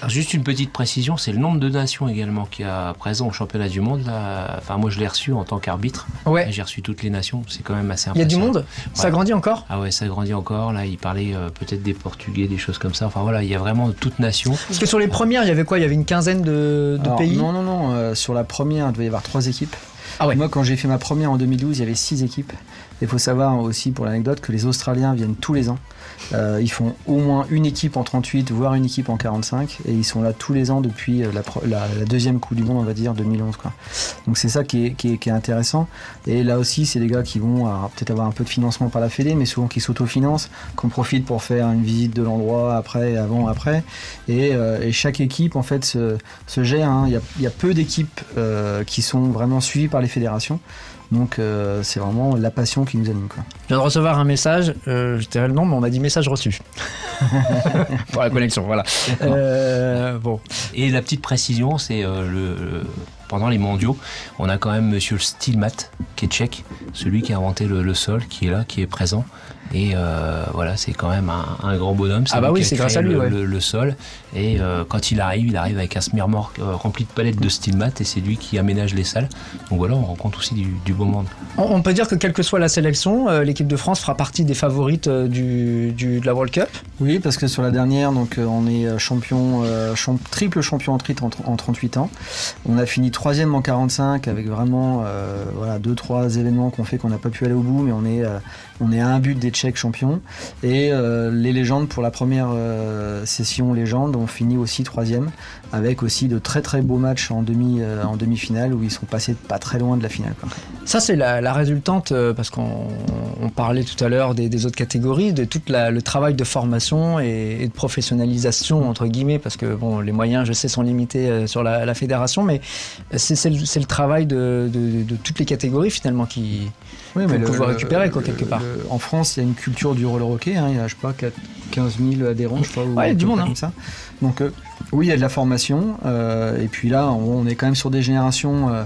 Alors, juste une petite précision, c'est le nombre de nations également qui a présent au championnat du monde. Là. Enfin, moi, je l'ai reçu en tant qu'arbitre. Ouais. J'ai reçu toutes les nations. C'est quand même assez Il y a du impressionnant. monde? Ça grandit encore? Ah ouais, ça grandit encore. Là, il parlait euh, peut-être des Portugais, des choses comme ça. Enfin voilà, il y a vraiment toute nation. Parce que sur les premières, il y avait quoi? Il y avait une quinzaine de, de Alors, pays? Non, non, non. euh, sur la première, il devait y avoir trois équipes. Ah ouais. Moi, quand j'ai fait ma première en 2012, il y avait six équipes. Il faut savoir aussi, pour l'anecdote, que les Australiens viennent tous les ans. Euh, ils font au moins une équipe en 38, voire une équipe en 45. Et ils sont là tous les ans depuis euh, la, deuxième Coupe du Monde, on va dire, 2011. Quoi. Donc c'est ça qui est, intéressant. Et là aussi, c'est des gars qui vont peut-être avoir un peu de financement par la Fédé, mais souvent qui s'autofinancent, qu'on profite pour faire une visite de l'endroit après, avant, après. Et, euh, chaque équipe, en fait, se, gère. hein. Il y, a, peu d'équipes qui sont vraiment suivies par les fédérations. Donc euh, c'est vraiment la passion qui nous anime. Quoi. Je viens de recevoir un message, euh, je dirais le nom, mais on m'a dit message reçu. Pour la connexion, voilà. Euh, bon. Et la petite précision, c'est euh, le, le- pendant les mondiaux, on a quand même Monsieur Stilmat, qui est tchèque, celui qui a inventé le, le sol, qui est là, qui est présent. Et euh, voilà, c'est quand même un, un grand bonhomme. Ah bah oui, c'est grâce à lui, le, ouais. le- le sol. Et euh, quand il arrive, il arrive avec un smirmor euh, rempli de palettes de Stilmat et c'est lui qui aménage les salles. Donc voilà, on rencontre aussi du, du beau monde. On, on peut dire que quelle que soit la sélection, euh, l'équipe de France fera partie des favorites euh, du, du- de la World Cup. Oui, parce que sur la dernière, donc euh, on est champion, euh, champ- triple champion en titre en, en 38 ans. On a fini troisième en 45 avec vraiment euh, voilà deux trois événements qu'on fait qu'on n'a pas pu aller au bout, mais on est euh, on est à un but des Tchèques champions. Et euh, les légendes pour la première euh, session légende ont fini aussi troisième, avec aussi de très très beaux matchs en demi euh, en demi-finale où ils sont passés pas très loin de la finale. Ça, c'est la, résultante, parce qu'on on parlait tout à l'heure des, autres catégories, de tout le travail de formation et, de professionnalisation, entre guillemets, parce que bon, les moyens, je sais, sont limités sur la, fédération, mais c'est le, le travail de toutes les catégories, finalement, qui... Oui, Faut pouvoir récupérer, quoi, quelque part. en France, il y a une culture du roller hockey. hein, il y a, je sais pas, 4 15 000 adhérents, je sais pas. ou Ouais, il y a du monde, comme hein. ça. Donc, euh, oui, il y a de la formation. euh, et puis là, on, on est quand même sur des générations. euh,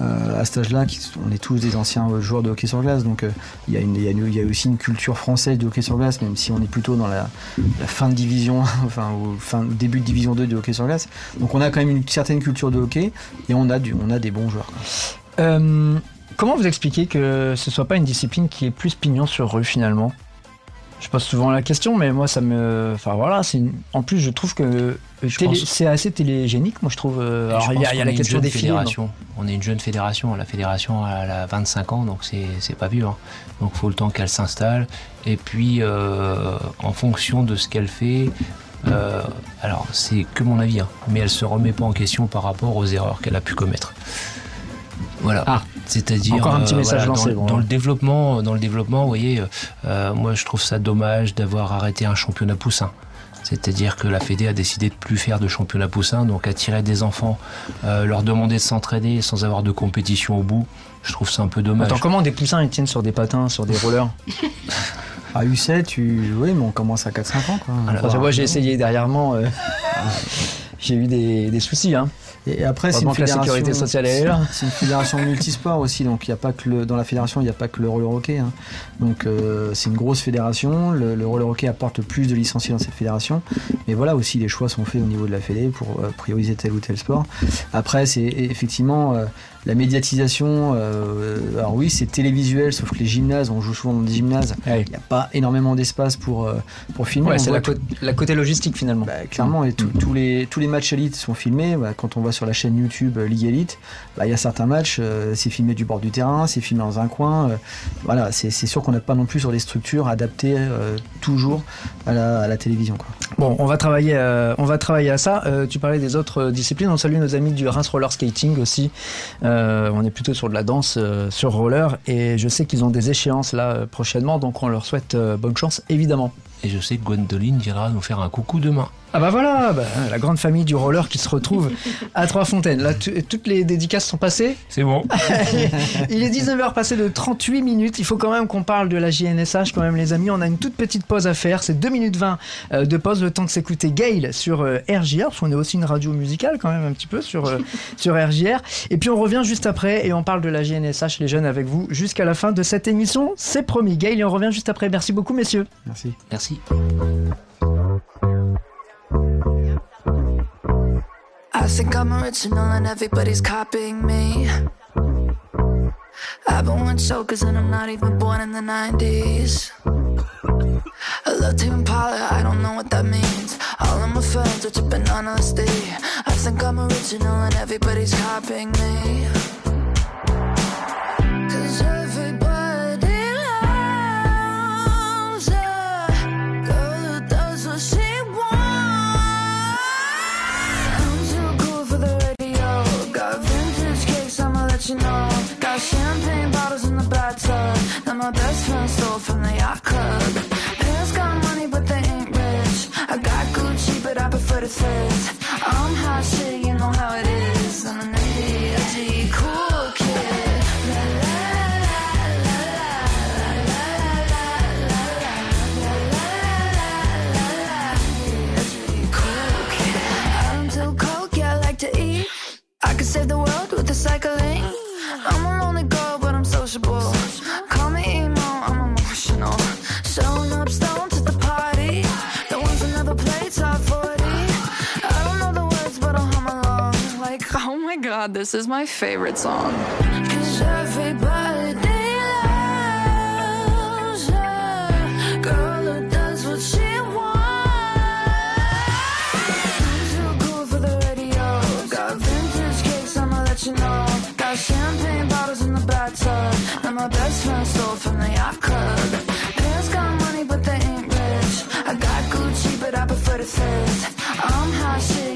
à cet âge-là, on est tous des anciens joueurs de hockey sur glace, donc euh, il y, a y y aussi une culture française de hockey sur glace, même si on est plutôt dans la, la fin de division, enfin au fin, début de division 2 de hockey sur glace. Donc on a quand même une certaine culture de hockey et on a, du, on a des bons joueurs. Euh, comment vous expliquez que ce soit pas une discipline qui est plus pignon sur rue, finalement? Je pose souvent la question, mais moi ça me. Enfin voilà, c'est une- en plus je trouve que Je télé- pense- c'est assez télégénique, moi je trouve. euh, Alors il y a, la question des films. fédération. On est une jeune fédération. La fédération elle a 25 ans, donc c'est c'est pas vieux. hein. Donc il faut le temps qu'elle s'installe. Et puis euh, en fonction de ce qu'elle fait, euh, alors c'est que mon avis, hein, mais elle se remet pas en question par rapport aux erreurs qu'elle a pu commettre. Voilà. Ah. C'est-à-dire Encore un petit euh, message voilà, lancé, dans, bon, dans ouais. le développement, dans le développement, vous voyez, euh, euh, moi je trouve ça dommage d'avoir arrêté un championnat poussin. C'est-à-dire que la Fédé a décidé de plus faire de championnat poussin, donc attirer des enfants, euh, leur demander de s'entraider sans avoir de compétition au bout. Je trouve ça un peu dommage. Attends, comment des poussins ils tiennent sur des patins, sur des rollers À U7, tu... oui, mais on commence à 4-5 ans. Quoi. Enfin, Voire- Moi j'ai essayé derrière-moi. euh, j'ai eu des, des soucis. Hein. Et après, c'est une sécurité sociale. C'est une fédération multisport aussi, donc il y a pas que le, dans la fédération, il n'y a pas que le roller hockey. hein. Donc euh, c'est une grosse fédération. Le, le roller hockey apporte le plus de licenciés dans cette fédération. Mais voilà aussi, les choix sont faits au niveau de la fédé pour euh, prioriser tel ou tel sport. Après, c'est effectivement euh, la médiatisation. euh, alors oui, c'est télévisuel, sauf que les gymnases, on joue souvent dans des gymnases. Ouais. Il n'y a pas énormément d'espace pour, euh, pour filmer. Ouais, c'est la, la côté logistique finalement. bah, clairement, et tout- tous, les, tous les matchs élites sont filmés. Bah, quand on va sur la chaîne YouTube euh, Ligue Elite, bah, il y a certains matchs, euh, c'est filmé du bord du terrain, c'est filmé dans un coin. euh, voilà, c'est sûr qu'on n'a pas non plus sur des structures adaptées toujours à la, à la télévision. Quoi. Bon, on va travailler, on va travailler à ça. Tu parlais des autres disciplines. On salue nos amis du Reims Roller Skating aussi. Euh, on est plutôt sur de la danse euh, sur roller et je sais qu'ils ont des échéances là euh, prochainement, donc on leur souhaite euh, bonne chance évidemment. Et je sais que Gwendoline viendra nous faire un coucou demain. Ah bah voilà, bah, la grande famille du roller qui se retrouve à Trois-Fontaines. Là, toutes les dédicaces sont passées. C'est bon. Il est 19h passé de 38 minutes. Il faut quand même qu'on parle de la JNSH quand même les amis. On a une toute petite pause à faire. C'est 2 minutes 20 euh, de pause. Le temps de s'écouter Gail sur euh, RJR. Parce qu'on est aussi une radio musicale quand même un petit peu sur, euh, sur RJR. Et puis on revient juste après et on parle de la JNSH les jeunes avec vous jusqu'à la fin de cette émission. C'est promis Gail et on revient juste après. Merci beaucoup messieurs. Merci. Merci. I think I'm original and everybody's copying me. I've been one chokers and I'm not even born in the 90s. I love to Impala, I don't know what that means. All of my friends are tripping on LSD. I think I'm original and everybody's copying me. Know. Got champagne bottles in the bathtub that my best friend stole from the yacht club. Parents got money, but they ain't rich. I got Gucci, but I prefer to fit. I'm hot shit, you know how it is. I'm an edgy, cool the bathtub. And my best friend stole from the yacht club. Parents got money, but they ain't rich. I got Gucci, but I prefer the thrift. I'm shit,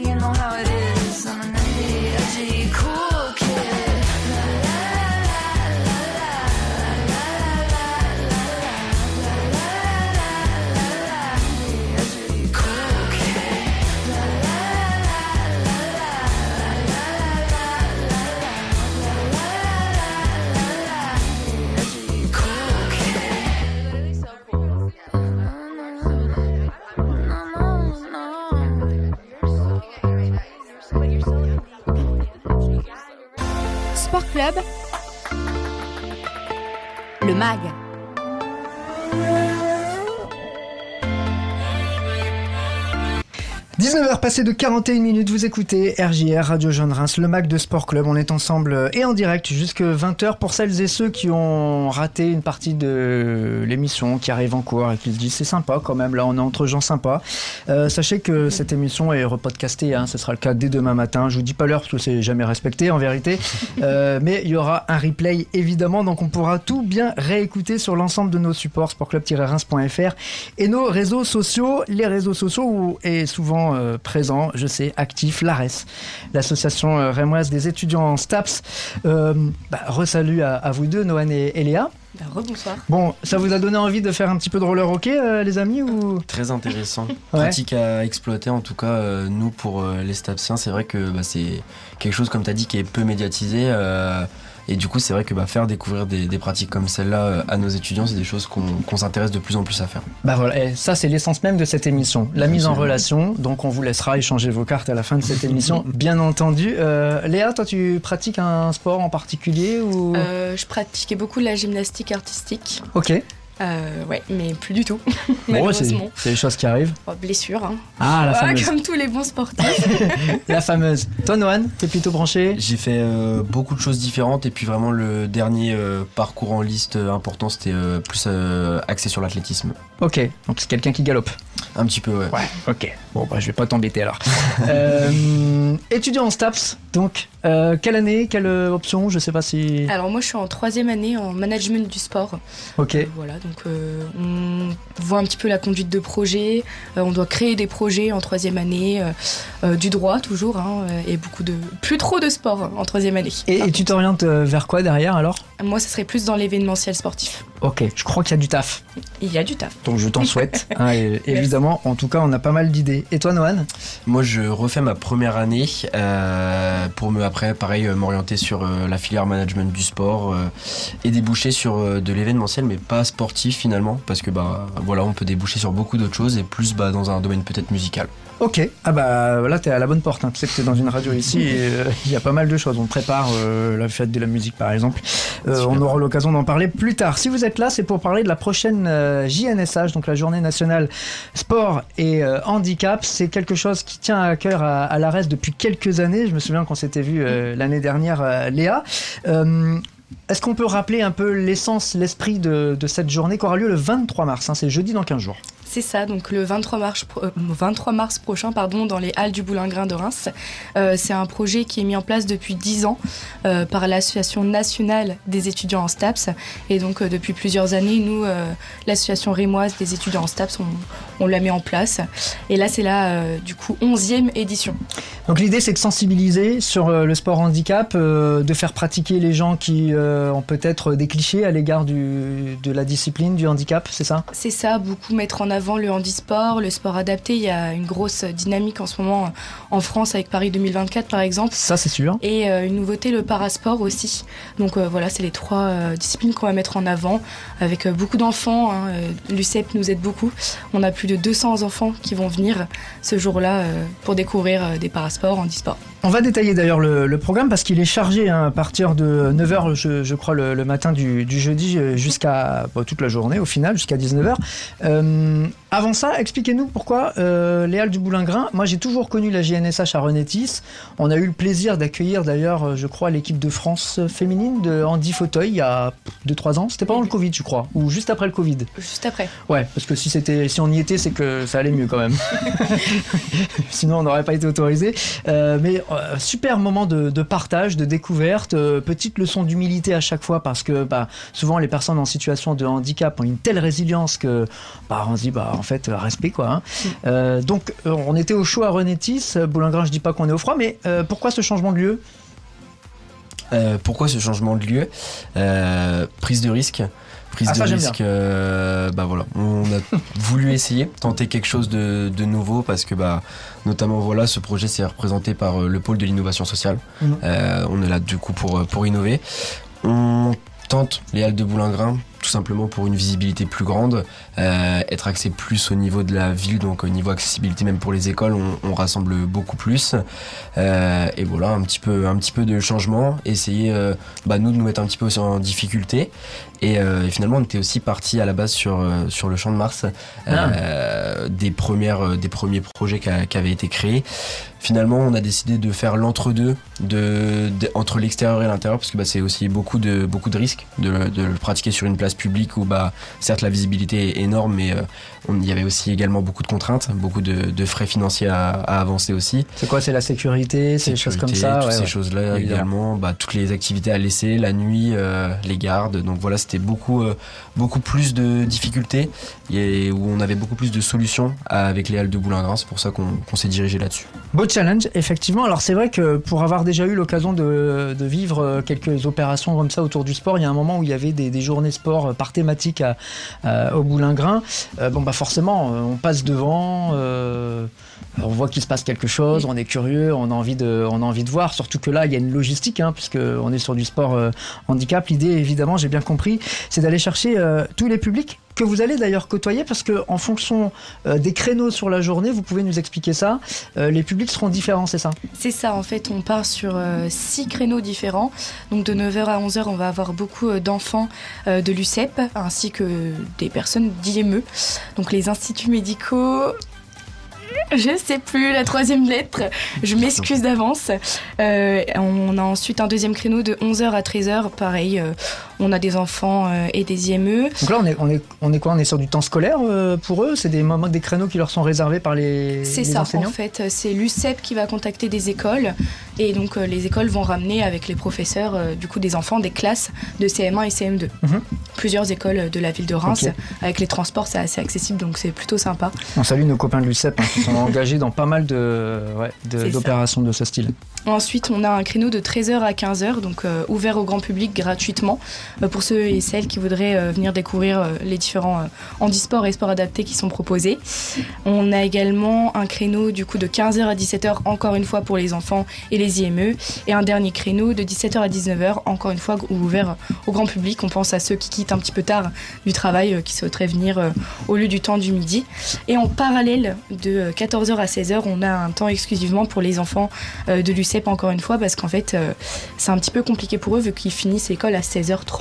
passé de 41 minutes, vous écoutez RJR Radio Jeune Reims, le Mac de Sport Club. On est ensemble euh, et en direct jusque 20h pour celles et ceux qui ont raté une partie de l'émission qui arrive en cours et qui se disent c'est sympa quand même, là on est entre gens sympas. Euh, sachez que cette émission est repodcastée, hein, ce sera le cas dès demain matin. Je vous dis pas l'heure parce que c'est jamais respecté en vérité, Euh, mais il y aura un replay évidemment, donc on pourra tout bien réécouter sur l'ensemble de nos supports sportclub-reims.fr et nos réseaux sociaux, les réseaux sociaux où est souvent euh, présent, je sais, actif, l'ARES, l'association euh, rémoise des étudiants en STAPS. Euh, bah, Resalut à, à vous deux, Noan et, et Léa. Bah, rebonsoir. Bon, ça vous a donné envie de faire un petit peu de roller hockey, euh, les amis ou... Très intéressant. Pratique à exploiter, en tout cas, euh, nous, pour euh, les Stapsiens, c'est vrai que bah, c'est quelque chose, comme tu as dit, qui est peu médiatisé. Et du coup, c'est vrai que bah, faire découvrir des, des pratiques comme celle-là euh, à nos étudiants, c'est des choses qu'on s'intéresse de plus en plus à faire. Bah voilà, et ça c'est l'essence même de cette émission, la mise en relation. Donc on vous laissera échanger vos cartes à la fin de cette émission, bien entendu. Euh, Léa, toi tu pratiques un sport en particulier ou? Euh, je pratiquais beaucoup la gymnastique artistique. Ok. Euh, ouais, mais plus du tout, Bon, c'est malheureusement. c'est les choses qui arrivent. Oh, blessure, hein. Ah, la fameuse. comme tous les bons sportifs. La fameuse. Toi, Noan, t'es plutôt branché? J'ai fait euh, beaucoup de choses différentes et puis vraiment le dernier euh, parcours en liste important, c'était euh, plus euh, axé sur l'athlétisme. Ok, donc c'est quelqu'un qui galope. Un petit peu, ouais. Ouais, ok. Bon, bah je vais pas t'embêter alors. Euh, étudiant en STAPS, donc, euh, quelle année, quelle euh, option Je sais pas si. Alors moi, je suis en troisième année en management du sport. Ok. Euh, Voilà, donc euh, on voit un petit peu la conduite de projet. euh, on doit créer des projets en troisième année, du droit toujours, hein, et beaucoup de plus trop de sport en troisième année. Et, tu t'orientes vers quoi derrière alors? Moi, ça serait plus dans l'événementiel sportif. Ok, je crois qu'il y a du taf. Il y a du taf. Donc je t'en souhaite. hein, et évidemment, en tout cas, on a pas mal d'idées. Et toi, Noan? Moi, je refais ma première année euh, pour me, après, pareil, euh, m'orienter sur euh, la filière management du sport et déboucher sur de l'événementiel, mais pas sportif finalement, parce que bah voilà, on peut déboucher sur beaucoup d'autres choses et plus bah, dans un domaine peut-être musical. Ok. Ah bah là, t'es à la bonne porte. Hein. Tu sais que t'es dans une radio ici euh, il y a pas mal de choses. On prépare euh, la fête de la musique, par exemple. Euh, on aura l'occasion d'en parler plus tard. Si vous êtes là, c'est pour parler de la prochaine JNSH, donc la Journée nationale sport et handicap. C'est quelque chose qui tient à cœur à, à l'ARES depuis quelques années. Je me souviens qu'on s'était vu euh, l'année dernière, Léa. Est-ce qu'on peut rappeler un peu l'essence, l'esprit de, de cette journée qui aura lieu le 23 mars hein, C'est jeudi dans 15 jours. C'est ça, donc le 23 mars, pro- euh, 23 mars prochain pardon, dans les Halles du Boulingrin de Reims. Euh, c'est un projet qui est mis en place depuis 10 ans euh, par l'Association nationale des étudiants en STAPS. Et donc depuis plusieurs années, nous, l'Association rémoise des étudiants en STAPS, on, on l'a mis en place. Et là, c'est la du coup 11e édition. Donc l'idée c'est de sensibiliser sur le sport handicap, de faire pratiquer les gens qui ont peut-être des clichés à l'égard de la discipline du handicap, c'est ça? C'est ça, beaucoup mettre en avant le handisport, le sport adapté. Il y a une grosse dynamique en ce moment en France avec Paris 2024 par exemple. Ça c'est sûr. Et euh, une nouveauté, le parasport aussi. Donc euh, voilà, c'est les trois euh, disciplines qu'on va mettre en avant avec beaucoup d'enfants. hein. L'UCEP nous aide beaucoup. On a plus de 200 enfants qui vont venir ce jour-là pour découvrir des parasports, handisport. On va détailler d'ailleurs le, programme parce qu'il est chargé hein, à partir de 9h, je, je crois, le, matin du, jeudi euh, jusqu'à toute la journée au final, jusqu'à 19h. Euh, avant ça, expliquez-nous pourquoi euh, les Halles du Boulingrin. Moi, j'ai toujours connu la JNSH à Renétis. On a eu le plaisir d'accueillir d'ailleurs, euh, je crois, l'équipe de France féminine de Andy Fauteuil il y a 2-3 ans. C'était pendant le Covid, je crois, ou juste après le Covid. Juste après. Ouais, parce que si c'était, si on y était, c'est que ça allait mieux quand même. Sinon, on n'aurait pas été autorisé. Euh, mais euh, super moment de, de partage, de découverte, petite leçon d'humilité à chaque fois parce que bah, souvent les personnes en situation de handicap ont une telle résilience que bah, on se dit bah en fait euh, respect quoi. hein. Euh, donc euh, on était au chaud à Renétis, Boulingrin, je dis pas qu'on est au froid, mais euh, pourquoi ce changement de lieu? Euh, pourquoi ce changement de lieu? Prise de risque. Prise Ah, de risque, euh, bah voilà, on a voulu essayer, tenter quelque chose de, de nouveau parce que bah notamment voilà, ce projet c'est représenté par euh, le pôle de l'innovation sociale. Mhm. Euh, on est là du coup pour pour innover. On tente les halles de Boulingrin tout simplement pour une visibilité plus grande, euh, être axé plus au niveau de la ville, donc au niveau accessibilité même pour les écoles, on, on rassemble beaucoup plus. Euh, et voilà, un petit peu, un petit peu de changement, essayer euh, bah, nous de nous mettre un petit peu en difficulté. Et, et finalement, on était aussi parti à la base sur, sur le champ de Mars, euh, des, premières, des premiers projets qui, a- qui avaient été créés. Finalement, on a décidé de faire l'entre-deux de, de- entre l'extérieur et l'intérieur, parce que bah, c'est aussi beaucoup de, beaucoup de risques de, de le pratiquer sur une place publique où, bah, certes, la visibilité est énorme, mais euh, il y avait aussi également beaucoup de contraintes, beaucoup de, de frais financiers à, à avancer aussi. C'est quoi C'est la sécurité, c'est des choses comme ça. toutes ouais, ces ouais. choses-là également, bah, toutes les activités à laisser, la nuit, euh, les gardes. Donc voilà, c'était beaucoup, euh, beaucoup plus de difficultés et où on avait beaucoup plus de solutions avec les halles de Boulingrin. C'est pour ça qu'on s'est dirigé là-dessus. Beau challenge, effectivement. Alors c'est vrai que pour avoir déjà eu l'occasion de, de vivre quelques opérations comme ça autour du sport, il y a un moment où il y avait des, des journées sport par thématique à, à- au Boulingrin. Euh, bon bah forcément, euh, on passe devant, euh, on voit qu'il se passe quelque chose, on est curieux, on a envie de, on a envie de voir. Surtout que là, il y a une logistique, hein, puisque on est sur du sport euh, handicap. L'idée, évidemment, j'ai bien compris, c'est d'aller chercher euh, tous les publics que vous allez d'ailleurs côtoyer parce que en fonction euh, des créneaux sur la journée, vous pouvez nous expliquer ça. Euh, les publics seront différents, c'est ça? C'est ça, en fait, on part sur euh, six créneaux différents. Donc de 9h à 11h, on va avoir beaucoup d'enfants de l'UCEP ainsi que des personnes d'IME, donc les instituts médicaux. Je sais plus la troisième lettre, je m'excuse d'avance. Euh, on a ensuite un deuxième créneau de 11h à 13h, pareil, euh, on a des enfants euh, et des IME. Donc là, on est, on est, on est quoi? On est sur du temps scolaire euh, pour eux? C'est des moments, des créneaux qui leur sont réservés par les, C'est ça, enseignants? en fait. C'est l'UCEP qui va contacter des écoles. Et donc, euh, les écoles vont ramener avec les professeurs, du coup, des enfants, des classes de CM1 et CM2. Mhm. Plusieurs écoles de la ville de Reims. Avec les transports, c'est assez accessible, donc c'est plutôt sympa. On salue nos copains de l'UCEP hein, qui sont engagés dans pas mal de, ouais, d'opérations de ce style. Ensuite, on a un créneau de 13h à 15h, donc euh, ouvert au grand public gratuitement pour ceux et celles qui voudraient euh, venir découvrir euh, les différents euh, handisports et sports adaptés qui sont proposés. On a également un créneau du coup de 15h à 17h, encore une fois pour les enfants et les IME, et un dernier créneau de 17h à 19h, encore une fois ouvert au grand public. On pense à ceux qui quittent un petit peu tard du travail, euh, qui souhaiteraient venir euh, au lieu du temps du midi. Et en parallèle, de euh, 14h à 16h, on a un temps exclusivement pour les enfants euh, de l'UCEP, encore une fois, parce qu'en fait, euh, c'est un petit peu compliqué pour eux vu qu'ils finissent l'école à 16h30.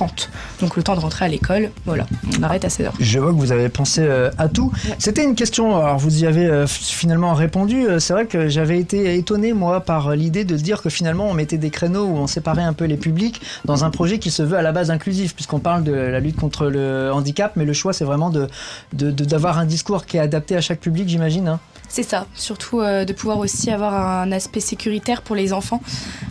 Donc le temps de rentrer à l'école, voilà, on arrête à 16h. Je vois que vous avez pensé euh, à tout. Ouais. C'était une question, alors vous y avez euh, finalement répondu. Euh, C'est vrai que j'avais été étonné, moi, par l'idée de dire que finalement on mettait des créneaux où on séparait un peu les publics dans un projet qui se veut à la base inclusif, puisqu'on parle de la lutte contre le handicap, mais le choix c'est vraiment de de- de- d'avoir un discours qui est adapté à chaque public, j'imagine. hein. C'est ça, surtout euh, de pouvoir aussi avoir un aspect sécuritaire pour les enfants,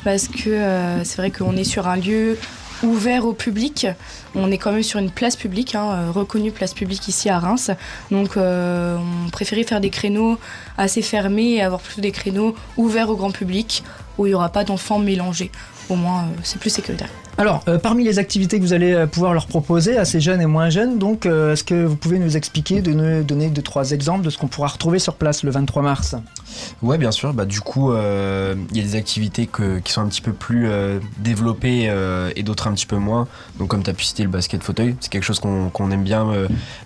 parce que euh, c'est vrai qu'on est sur un lieu ouvert au public. On est quand même sur une place publique, hein, euh, reconnue place publique ici à Reims. Donc euh, on préférait faire des créneaux assez fermés et avoir plutôt des créneaux ouverts au grand public où il n'y aura pas d'enfants mélangés. au moins, euh, c'est plus sécuritaire. Alors, euh, parmi les activités que vous allez euh, pouvoir leur proposer à ces jeunes et moins jeunes, donc, euh, est-ce que vous pouvez nous expliquer, de nous donner deux, trois exemples de ce qu'on pourra retrouver sur place le 23 mars? Ouais, bien sûr. Bah, du coup, euh, il y a des activités que- qui sont un petit peu plus développées et d'autres un petit peu moins. Donc, comme tu as pu citer le basket fauteuil, c'est quelque chose qu'on aime bien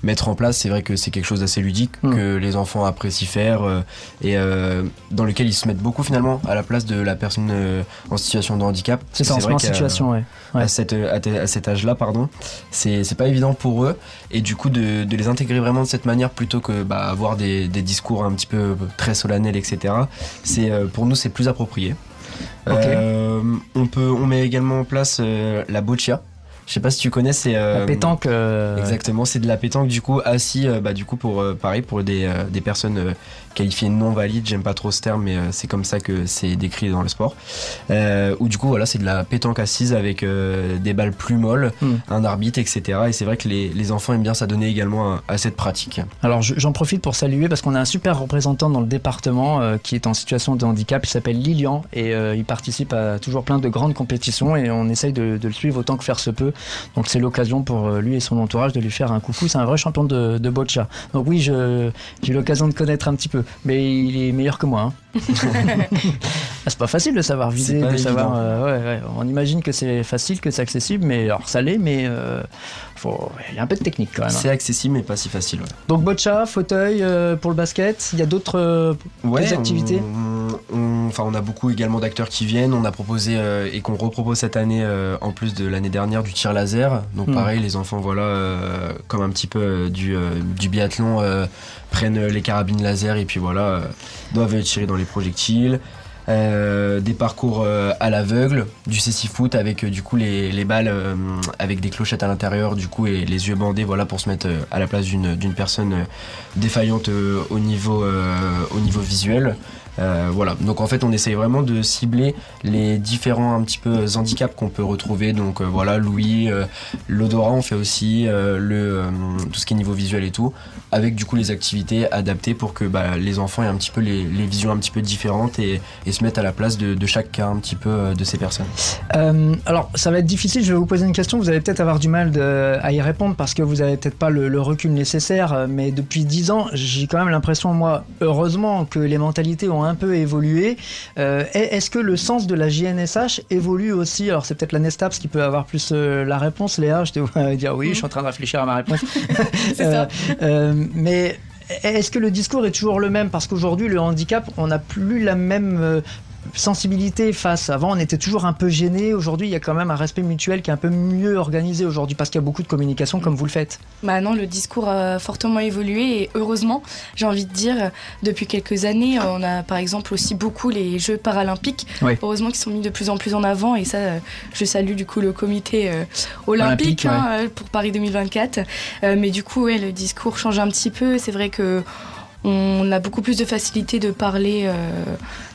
mettre en place. C'est vrai que c'est quelque chose d'assez ludique Mm. que les enfants apprécient faire et dans lequel ils se mettent beaucoup finalement à la place de la personne en situation de handicap. C'est ça, en en situation, ouais. Ouais. à, cette, à, te- à cet âge-là, pardon, c'est pas évident pour eux. Et du coup, de, de les intégrer vraiment de cette manière plutôt que bah, avoir des, des discours un petit peu très solennels, etc. C'est euh, pour nous, c'est plus approprié. Euh, on peut, on met également en place euh, la boccia. Je sais pas si tu connais, c'est La euh, pétanque. euh, Exactement, c'est de la pétanque du coup assis, euh, bah, du coup pour pareil pour des, des personnes qualifiées non valides. J'aime pas trop ce terme, mais c'est comme ça que c'est décrit dans le sport. Où du coup voilà, c'est de la pétanque assise avec des balles plus molles, Hmm. un arbitre, etc. Et c'est vrai que les, les enfants aiment bien s'adonner également à, à cette pratique. Alors je- j'en profite pour saluer parce qu'on a un super représentant dans le département qui est en situation de handicap. Il s'appelle Lilian et il participe à toujours plein de grandes compétitions et on essaye de, de le suivre autant que faire se peut. Donc c'est l'occasion pour euh, lui et son entourage de lui faire un coucou. C'est un vrai champion de, de boccia. Donc oui, je- j'ai eu l'occasion de connaître un petit peu, mais il est meilleur que moi. hein. Ah, c'est pas facile de savoir viser, de savoir. euh, ouais, ouais. On imagine que c'est facile, que c'est accessible, mais alors ça l'est, mais euh, faut- il y a un peu de technique quand même. hein. C'est accessible mais pas si facile. ouais. Donc boccia, fauteuil euh, pour le basket. Il y a d'autres euh, Ouais, activités on, on- enfin, on a beaucoup également d'acteurs qui viennent. On a proposé euh, et qu'on repropose cette année, en plus de l'année dernière, du tir laser. Donc Hmm. pareil, les enfants, voilà, comme un petit peu du, du biathlon, prennent les carabines laser et puis voilà, doivent tirer dans les projectiles. Euh, des parcours euh, à l'aveugle, du cécifoot avec euh, du coup les, les balles avec des clochettes à l'intérieur du coup et les yeux bandés voilà pour se mettre à la place d'une personne défaillante au niveau visuel. Euh, voilà, donc en fait on essaye vraiment de cibler les différents un petit peu handicaps qu'on peut retrouver. Donc euh, voilà, l'ouïe, euh, l'odorat, on fait aussi euh, le euh, tout ce qui est niveau visuel et tout, avec du coup les activités adaptées pour que bah, les enfants aient un petit peu les, les visions un petit peu différentes et, et se mettent à la place de, de chacun un petit peu euh, de ces personnes. Euh, alors, ça va être difficile. Je vais vous poser une question. Vous allez peut-être avoir du mal à y répondre parce que vous avez peut-être pas le, le recul nécessaire. euh, Mais depuis 10 ans, j'ai quand même l'impression, moi, heureusement, que les mentalités ont un peu évolué. Euh, est- Est-ce que le sens de la JNSH évolue aussi? Alors, c'est peut-être la Nestaps qui peut avoir plus euh, la réponse. Léa, je te vois dire oui. Je suis en train de réfléchir à ma réponse. Ça. Euh, mais est-ce que le discours est toujours le même? Parce qu'aujourd'hui, le handicap, on n'a plus la même sensibilité face. Avant, on était toujours un peu gêné. Aujourd'hui, il y a quand même un respect mutuel qui est un peu mieux organisé aujourd'hui parce qu'il y a beaucoup de communication comme vous le faites. Bah non, le discours a fortement évolué et heureusement, j'ai envie de dire, depuis quelques années, on a par exemple aussi beaucoup les Jeux paralympiques. Oui. Heureusement qu'ils sont mis de plus en plus en avant et ça, je salue du coup le comité euh, Olympique, olympique hein, euh, pour Paris 2024. Euh, mais du coup, ouais, le discours change un petit peu. C'est vrai que on a beaucoup plus de facilité de parler euh,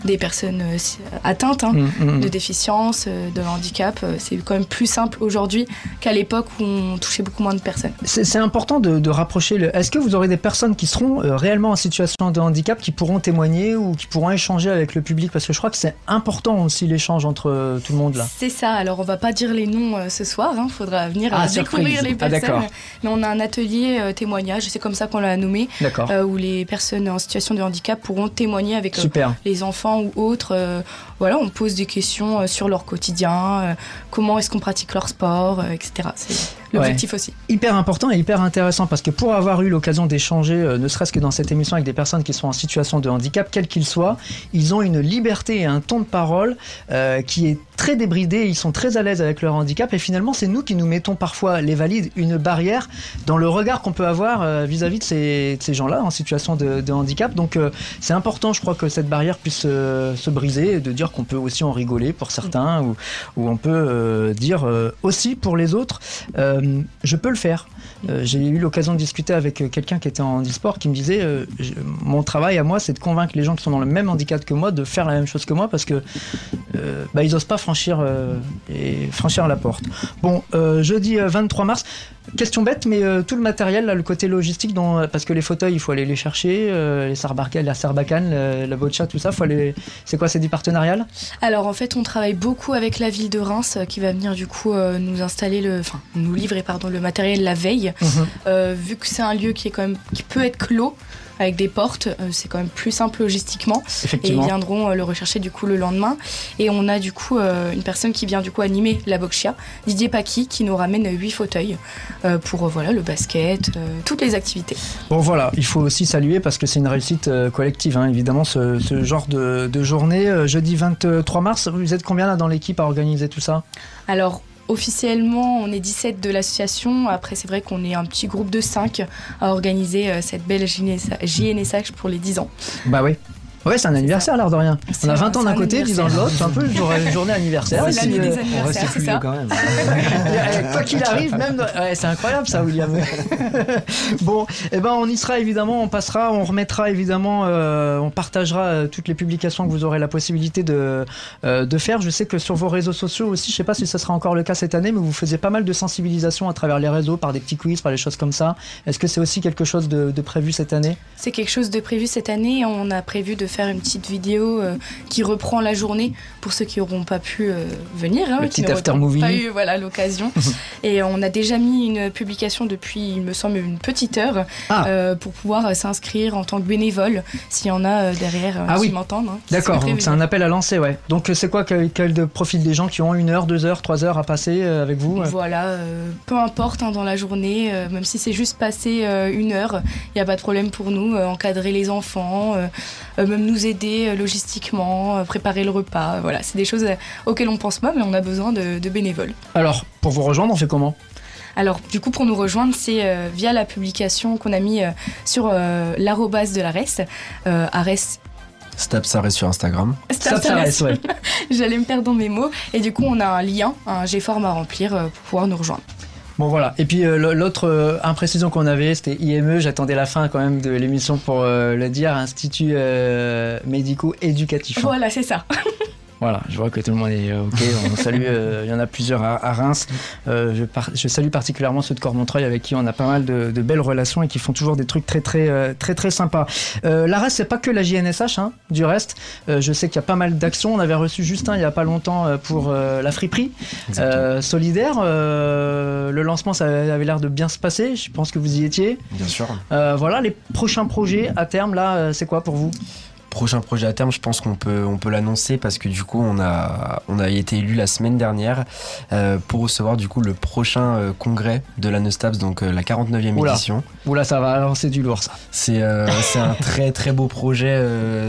des personnes euh, atteintes. hein Mm, mm, mm. de déficience, euh, de handicap. C'est quand même plus simple aujourd'hui qu'à l'époque où on touchait beaucoup moins de personnes. C'est important de, de rapprocher le. Est-ce que vous aurez des personnes qui seront euh, réellement en situation de handicap qui pourront témoigner ou qui pourront échanger avec le public? Parce que je crois que c'est important aussi l'échange entre euh, tout le monde là. C'est ça, alors on va pas dire les noms ce soir, il faudra venir Ah, surprise. découvrir les Ah, personnes. Mais on a un atelier témoignage, c'est comme ça qu'on l'a nommé, D'accord. où les personnes en situation de handicap pourront témoigner avec euh, les enfants ou autres. euh, voilà, on pose des questions euh, sur leur quotidien, comment est-ce qu'on pratique leur sport, etc. L'objectif aussi. hyper important et hyper intéressant parce que pour avoir eu l'occasion d'échanger, euh, ne serait-ce que dans cette émission, avec des personnes qui sont en situation de handicap, quel qu'il soit, ils ont une liberté et un ton de parole euh, qui est très débridé, ils sont très à l'aise avec leur handicap et finalement c'est nous qui nous mettons parfois, les valides, une barrière dans le regard qu'on peut avoir euh, vis-à-vis de ces, gens-là en situation de, de handicap. Donc euh, c'est important, je crois, que cette barrière puisse euh, se briser et de dire qu'on peut aussi en rigoler pour certains ou, ou on peut euh, dire aussi pour les autres, euh, je peux le faire. Euh, J'ai eu l'occasion de discuter avec euh, quelqu'un qui était en e-sport qui me disait mon travail à moi c'est de convaincre les gens qui sont dans le même handicap que moi de faire la même chose que moi parce que bah, ils osent pas franchir franchir la porte. Bon, jeudi euh, 23 mars. Question bête, mais euh, tout le matériel, là, le côté logistique, dont, parce que les fauteuils, il faut aller les chercher, euh, les la sarbacane, la, la boccia, tout ça, faut aller. C'est quoi, c'est du partenarial Alors en fait, on travaille beaucoup avec la ville de Reims euh, qui va venir du coup euh, nous installer le, enfin nous livrer pardon le matériel la veille. Euh, vu que c'est un lieu qui est quand même qui peut être clos avec des portes, euh, c'est quand même plus simple logistiquement. Et ils viendront euh, le rechercher du coup le lendemain. Et on a du coup euh, une personne qui vient du coup animer la boxia, Didier Paqui, qui nous ramène huit fauteuils euh, pour euh, voilà le basket, euh, toutes les activités. Bon voilà, il faut aussi saluer parce que c'est une réussite euh, collective, hein, évidemment, ce, ce genre de, de journée. Jeudi 23 mars, vous êtes combien là dans l'équipe à organiser tout ça? Alors officiellement, on est 17 de l'association. Après, c'est vrai qu'on est un petit groupe de 5 à organiser euh, cette belle JNSH pour les 10 ans. Bah oui. Ouais, c'est un anniversaire, l'air de rien. On a un- 20 ans d'un un côté, 10 ans de l'autre, c'est un peu une journée, une journée anniversaire. C'est Et l'année si, des On reste quand même. Quoi qu'il arrive, même. Ouais, c'est incroyable ça, William. bon, eh ben, on y sera évidemment, on passera, on remettra évidemment, euh, on partagera euh, toutes les publications que vous aurez la possibilité de, euh, de faire. Je sais que sur vos réseaux sociaux aussi, je sais pas si ce sera encore le cas cette année, mais vous faisiez pas mal de sensibilisation à travers les réseaux, par des petits quiz, par des choses comme ça. Est-ce que c'est aussi quelque chose de, de prévu cette année? C'est quelque chose de prévu cette année. On a prévu de faire une petite vidéo euh, qui reprend la journée pour ceux qui n'auront pas pu euh, venir. hein, Le qui n'auront after movie. Pas eu voilà, l'occasion. Et on a déjà mis une publication depuis, il me semble, une petite heure Ah. euh, pour pouvoir s'inscrire en tant que bénévole s'il y en a derrière Ah qui oui. m'entendent. hein. D'accord, C'est prévu. donc c'est un appel à lancer, ouais. Donc c'est quoi quel, profil des gens qui ont une heure, deux heures, trois heures à passer avec vous Voilà, euh, peu importe hein, dans la journée, euh, même si c'est juste passer euh, une heure, il n'y a pas de problème pour nous, encadrer les enfants, euh, même nous aider euh, logistiquement, euh, préparer le repas. voilà, c'est des choses euh, auxquelles on pense pas, mais on a besoin de, de bénévoles. Alors, pour vous rejoindre, on fait comment? Alors, du coup, pour nous rejoindre, c'est euh, via la publication qu'on a mis euh, sur euh, l'arrobase de l'ARES. Euh, ARES, reste sur Instagram. Reste, ouais. j'allais me perdre dans mes mots. Et du coup, on a un lien, un G-form à remplir euh, pour pouvoir nous rejoindre. Bon voilà. Et puis euh, l'autre euh, imprécision qu'on avait, c'était IME. J'attendais la fin quand même de l'émission pour euh, le dire. Institut médico-éducatif. Voilà, c'est ça. Voilà, je vois que tout le monde est euh, OK. On salue, euh, il y en a plusieurs à, à Reims. Euh, je, par- je salue particulièrement ceux de Cormontreuil avec qui on a pas mal de, de belles relations et qui font toujours des trucs très très euh, très très sympas. Euh, c'est pas que la JNSH, hein, du reste. Je sais qu'il y a pas mal d'actions. On avait reçu Justin il y a pas longtemps pour la friperie solidaire. Le lancement, ça avait l'air de bien se passer. Je pense que vous y étiez. Bien sûr. Voilà, les prochains projets à terme, là, c'est quoi pour vous? Prochain projet à terme, je pense qu'on peut, on peut l'annoncer parce que du coup, on a, on a été élu la semaine dernière euh, pour recevoir du coup le prochain euh, congrès de la Neustaps, donc euh, la 49e Oula. édition. Oula, ça va lancer du lourd, ça. C'est un très très beau projet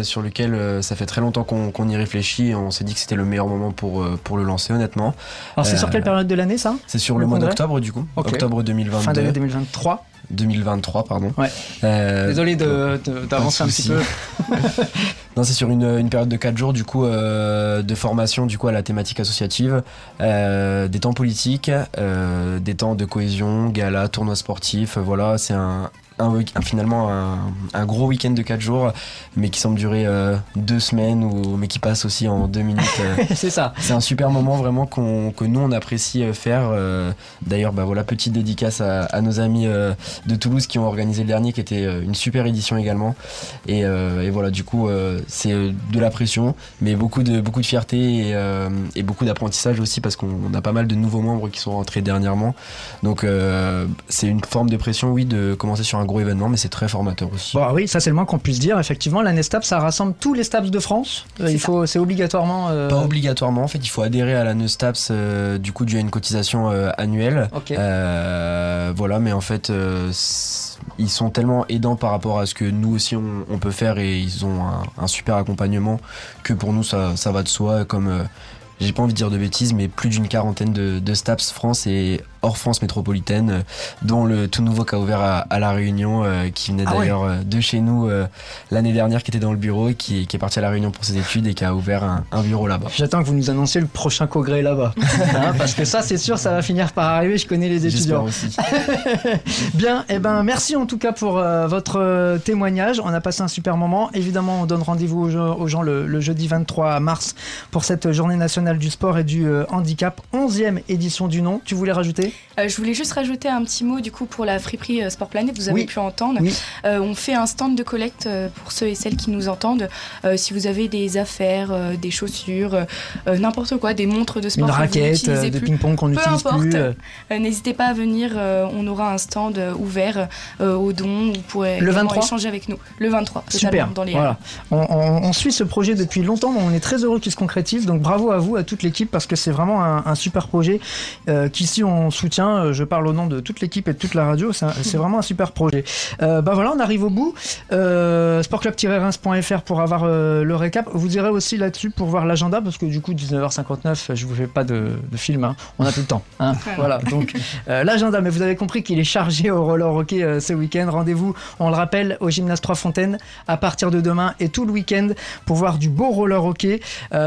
sur lequel ça fait très longtemps qu'on y réfléchit et on s'est dit que c'était le meilleur moment pour, pour le lancer honnêtement. Alors, c'est sur quelle période de l'année, ça C'est sur Le le, mois d'octobre du coup, octobre 2022, Fin d'année 2023. 2023 pardon. Ouais. Euh, Désolé de- de- d'avancer un petit peu. Non, c'est sur une, une période de 4 jours du coup euh, de formation du coup à la thématique associative, euh, des temps politiques, euh, des temps de cohésion, gala, tournois sportifs. euh, voilà, c'est un, finalement un, un gros week-end de 4 jours, mais qui semble durer euh, deux semaines ou mais qui passe aussi en deux minutes. euh. c'est ça. c'est un super moment vraiment qu'on que nous on apprécie faire. euh. D'ailleurs, bah voilà petite dédicace à, à nos amis de Toulouse qui ont organisé le dernier, qui était une super édition également. Et, et voilà, du coup, c'est euh, de la pression, mais beaucoup de, beaucoup de fierté et, euh, et beaucoup d'apprentissage aussi parce qu'on on a pas mal de nouveaux membres qui sont rentrés dernièrement. Donc, euh, c'est une forme de pression, oui, de commencer sur un gros événement, mais c'est très formateur aussi. Bon, oui, ça c'est le moins qu'on puisse dire. Effectivement, la Nestap, ça rassemble tous les Staps de France. C'est il faut, c'est obligatoirement. euh, Pas obligatoirement, en fait, il faut adhérer à la Neustaps, euh, du coup, dû à une cotisation euh, annuelle. Ok. Euh, voilà, mais en fait, euh, ils sont tellement aidants par rapport à ce que nous aussi on, on peut faire et ils ont un, un accompagnement que pour nous ça, ça va de soi. Comme euh, j'ai pas envie de dire de bêtises, mais plus d'une quarantaine de, de STAPS France et hors France métropolitaine, euh, dont le tout nouveau qui a ouvert à, à La Réunion, euh, qui venait Ah d'ailleurs euh, de chez nous euh, l'année dernière, qui était dans le bureau et qui, qui est parti à La Réunion pour ses études et qui a ouvert un, un bureau là-bas. J'attends que vous nous annonciez le prochain congrès là-bas. Hein, parce que ça, c'est sûr, ça va finir par arriver. Je connais les étudiants. aussi. Bien, et ben merci en tout cas pour euh, votre témoignage. On a passé un super moment. Évidemment, on donne rendez-vous aux, gens- aux gens le, le jeudi 23 mars pour cette journée nationale du sport et du handicap, 11e édition du nom. Tu voulais rajouter? Euh, je voulais juste rajouter un petit mot du coup pour la friperie euh, Sport Planet. Vous avez Oui. pu entendre. Oui. Euh, on fait un stand de collecte pour ceux et celles qui nous entendent. Euh, si vous avez des affaires, des chaussures, n'importe quoi, des montres de sport Une raquette n'utilisez de plus, ping-pong qu'on n'utilise plus. n'hésitez pas à venir. on aura un stand ouvert aux dons. Vous pourrez Le également 23? échanger avec nous. Le 23, Super. dans les Voilà. On, on- on suit ce projet depuis longtemps, mais on est très heureux qu'il se concrétise. Donc bravo à vous, à toute l'équipe, parce que c'est vraiment un, un super projet euh, qu'ici on soutient. Euh, Je parle au nom de toute l'équipe et de toute la radio. C'est vraiment un super projet. Euh, bah voilà, on arrive au bout. Euh, sportclub-reims.fr pour avoir euh, le récap. Vous irez aussi là-dessus pour voir l'agenda, parce que du coup 19h59, je vous fais pas de, de film. hein. On a plus le temps. hein. voilà. Donc euh, l'agenda, mais vous avez compris qu'il est chargé au roller hockey ce week-end. Rendez-vous, on le rappelle, au gymnase Trois Fontaines à partir de demain et tout le week-end pour voir du beau roller hockey.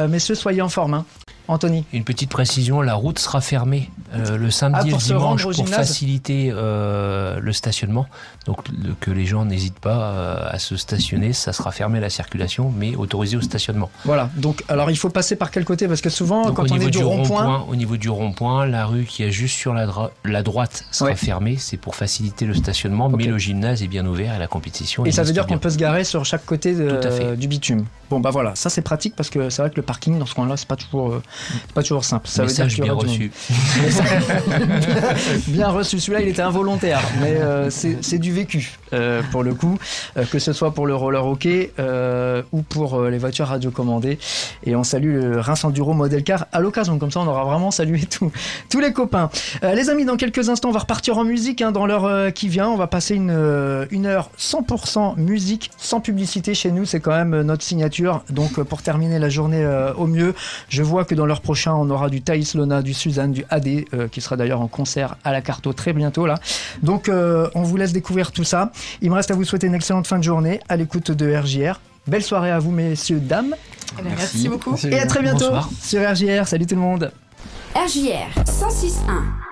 Messieurs, soyez en forme. hein. Anthony. Une petite précision, la route sera fermée euh, le samedi Ah, et le dimanche pour gymnase faciliter euh, le stationnement. Donc le- que les gens n'hésitent pas euh, à se stationner, ça sera fermé à la circulation, mais autorisé au stationnement. Voilà. Donc, alors il faut passer par quel côté? Parce que souvent, Donc quand au on niveau est du rond-point, au niveau du rond-point, la rue qui est juste sur la, la droite sera Ouais. fermée, c'est pour faciliter le stationnement, mais le gymnase est bien ouvert et la compétition. et ça veut dire qu'on peut se garer sur chaque côté de- du bitume. Bon, bah voilà, ça c'est pratique parce que c'est vrai que le parking dans ce coin-là, c'est pas toujours, euh, c'est pas toujours simple. Ça veut dire bien reçu. Bien reçu, celui-là il était involontaire, mais euh, c'est du vécu euh, pour le coup, euh, que ce soit pour le roller hockey euh, ou pour les voitures radiocommandées. Et on salue le Reims Enduro Model Car à l'occasion, comme ça on aura vraiment salué tous les copains. Les amis, dans quelques instants on va repartir en musique hein, dans l'heure qui vient. On va passer une, une heure 100% musique, sans publicité chez nous, c'est quand même notre signature. Donc pour terminer la journée au mieux, je vois que dans l'heure prochain on aura du Thaïs Lona, du Suzanne, du AD, qui sera d'ailleurs en concert à la Carto très bientôt là. Donc on vous laisse découvrir tout ça. Il me reste à vous souhaiter une excellente fin de journée à l'écoute de RJR. Belle soirée à vous messieurs, dames. Eh bien, merci beaucoup. Et à très bientôt Bonsoir. sur RJR. Salut tout le monde. RJR 106.1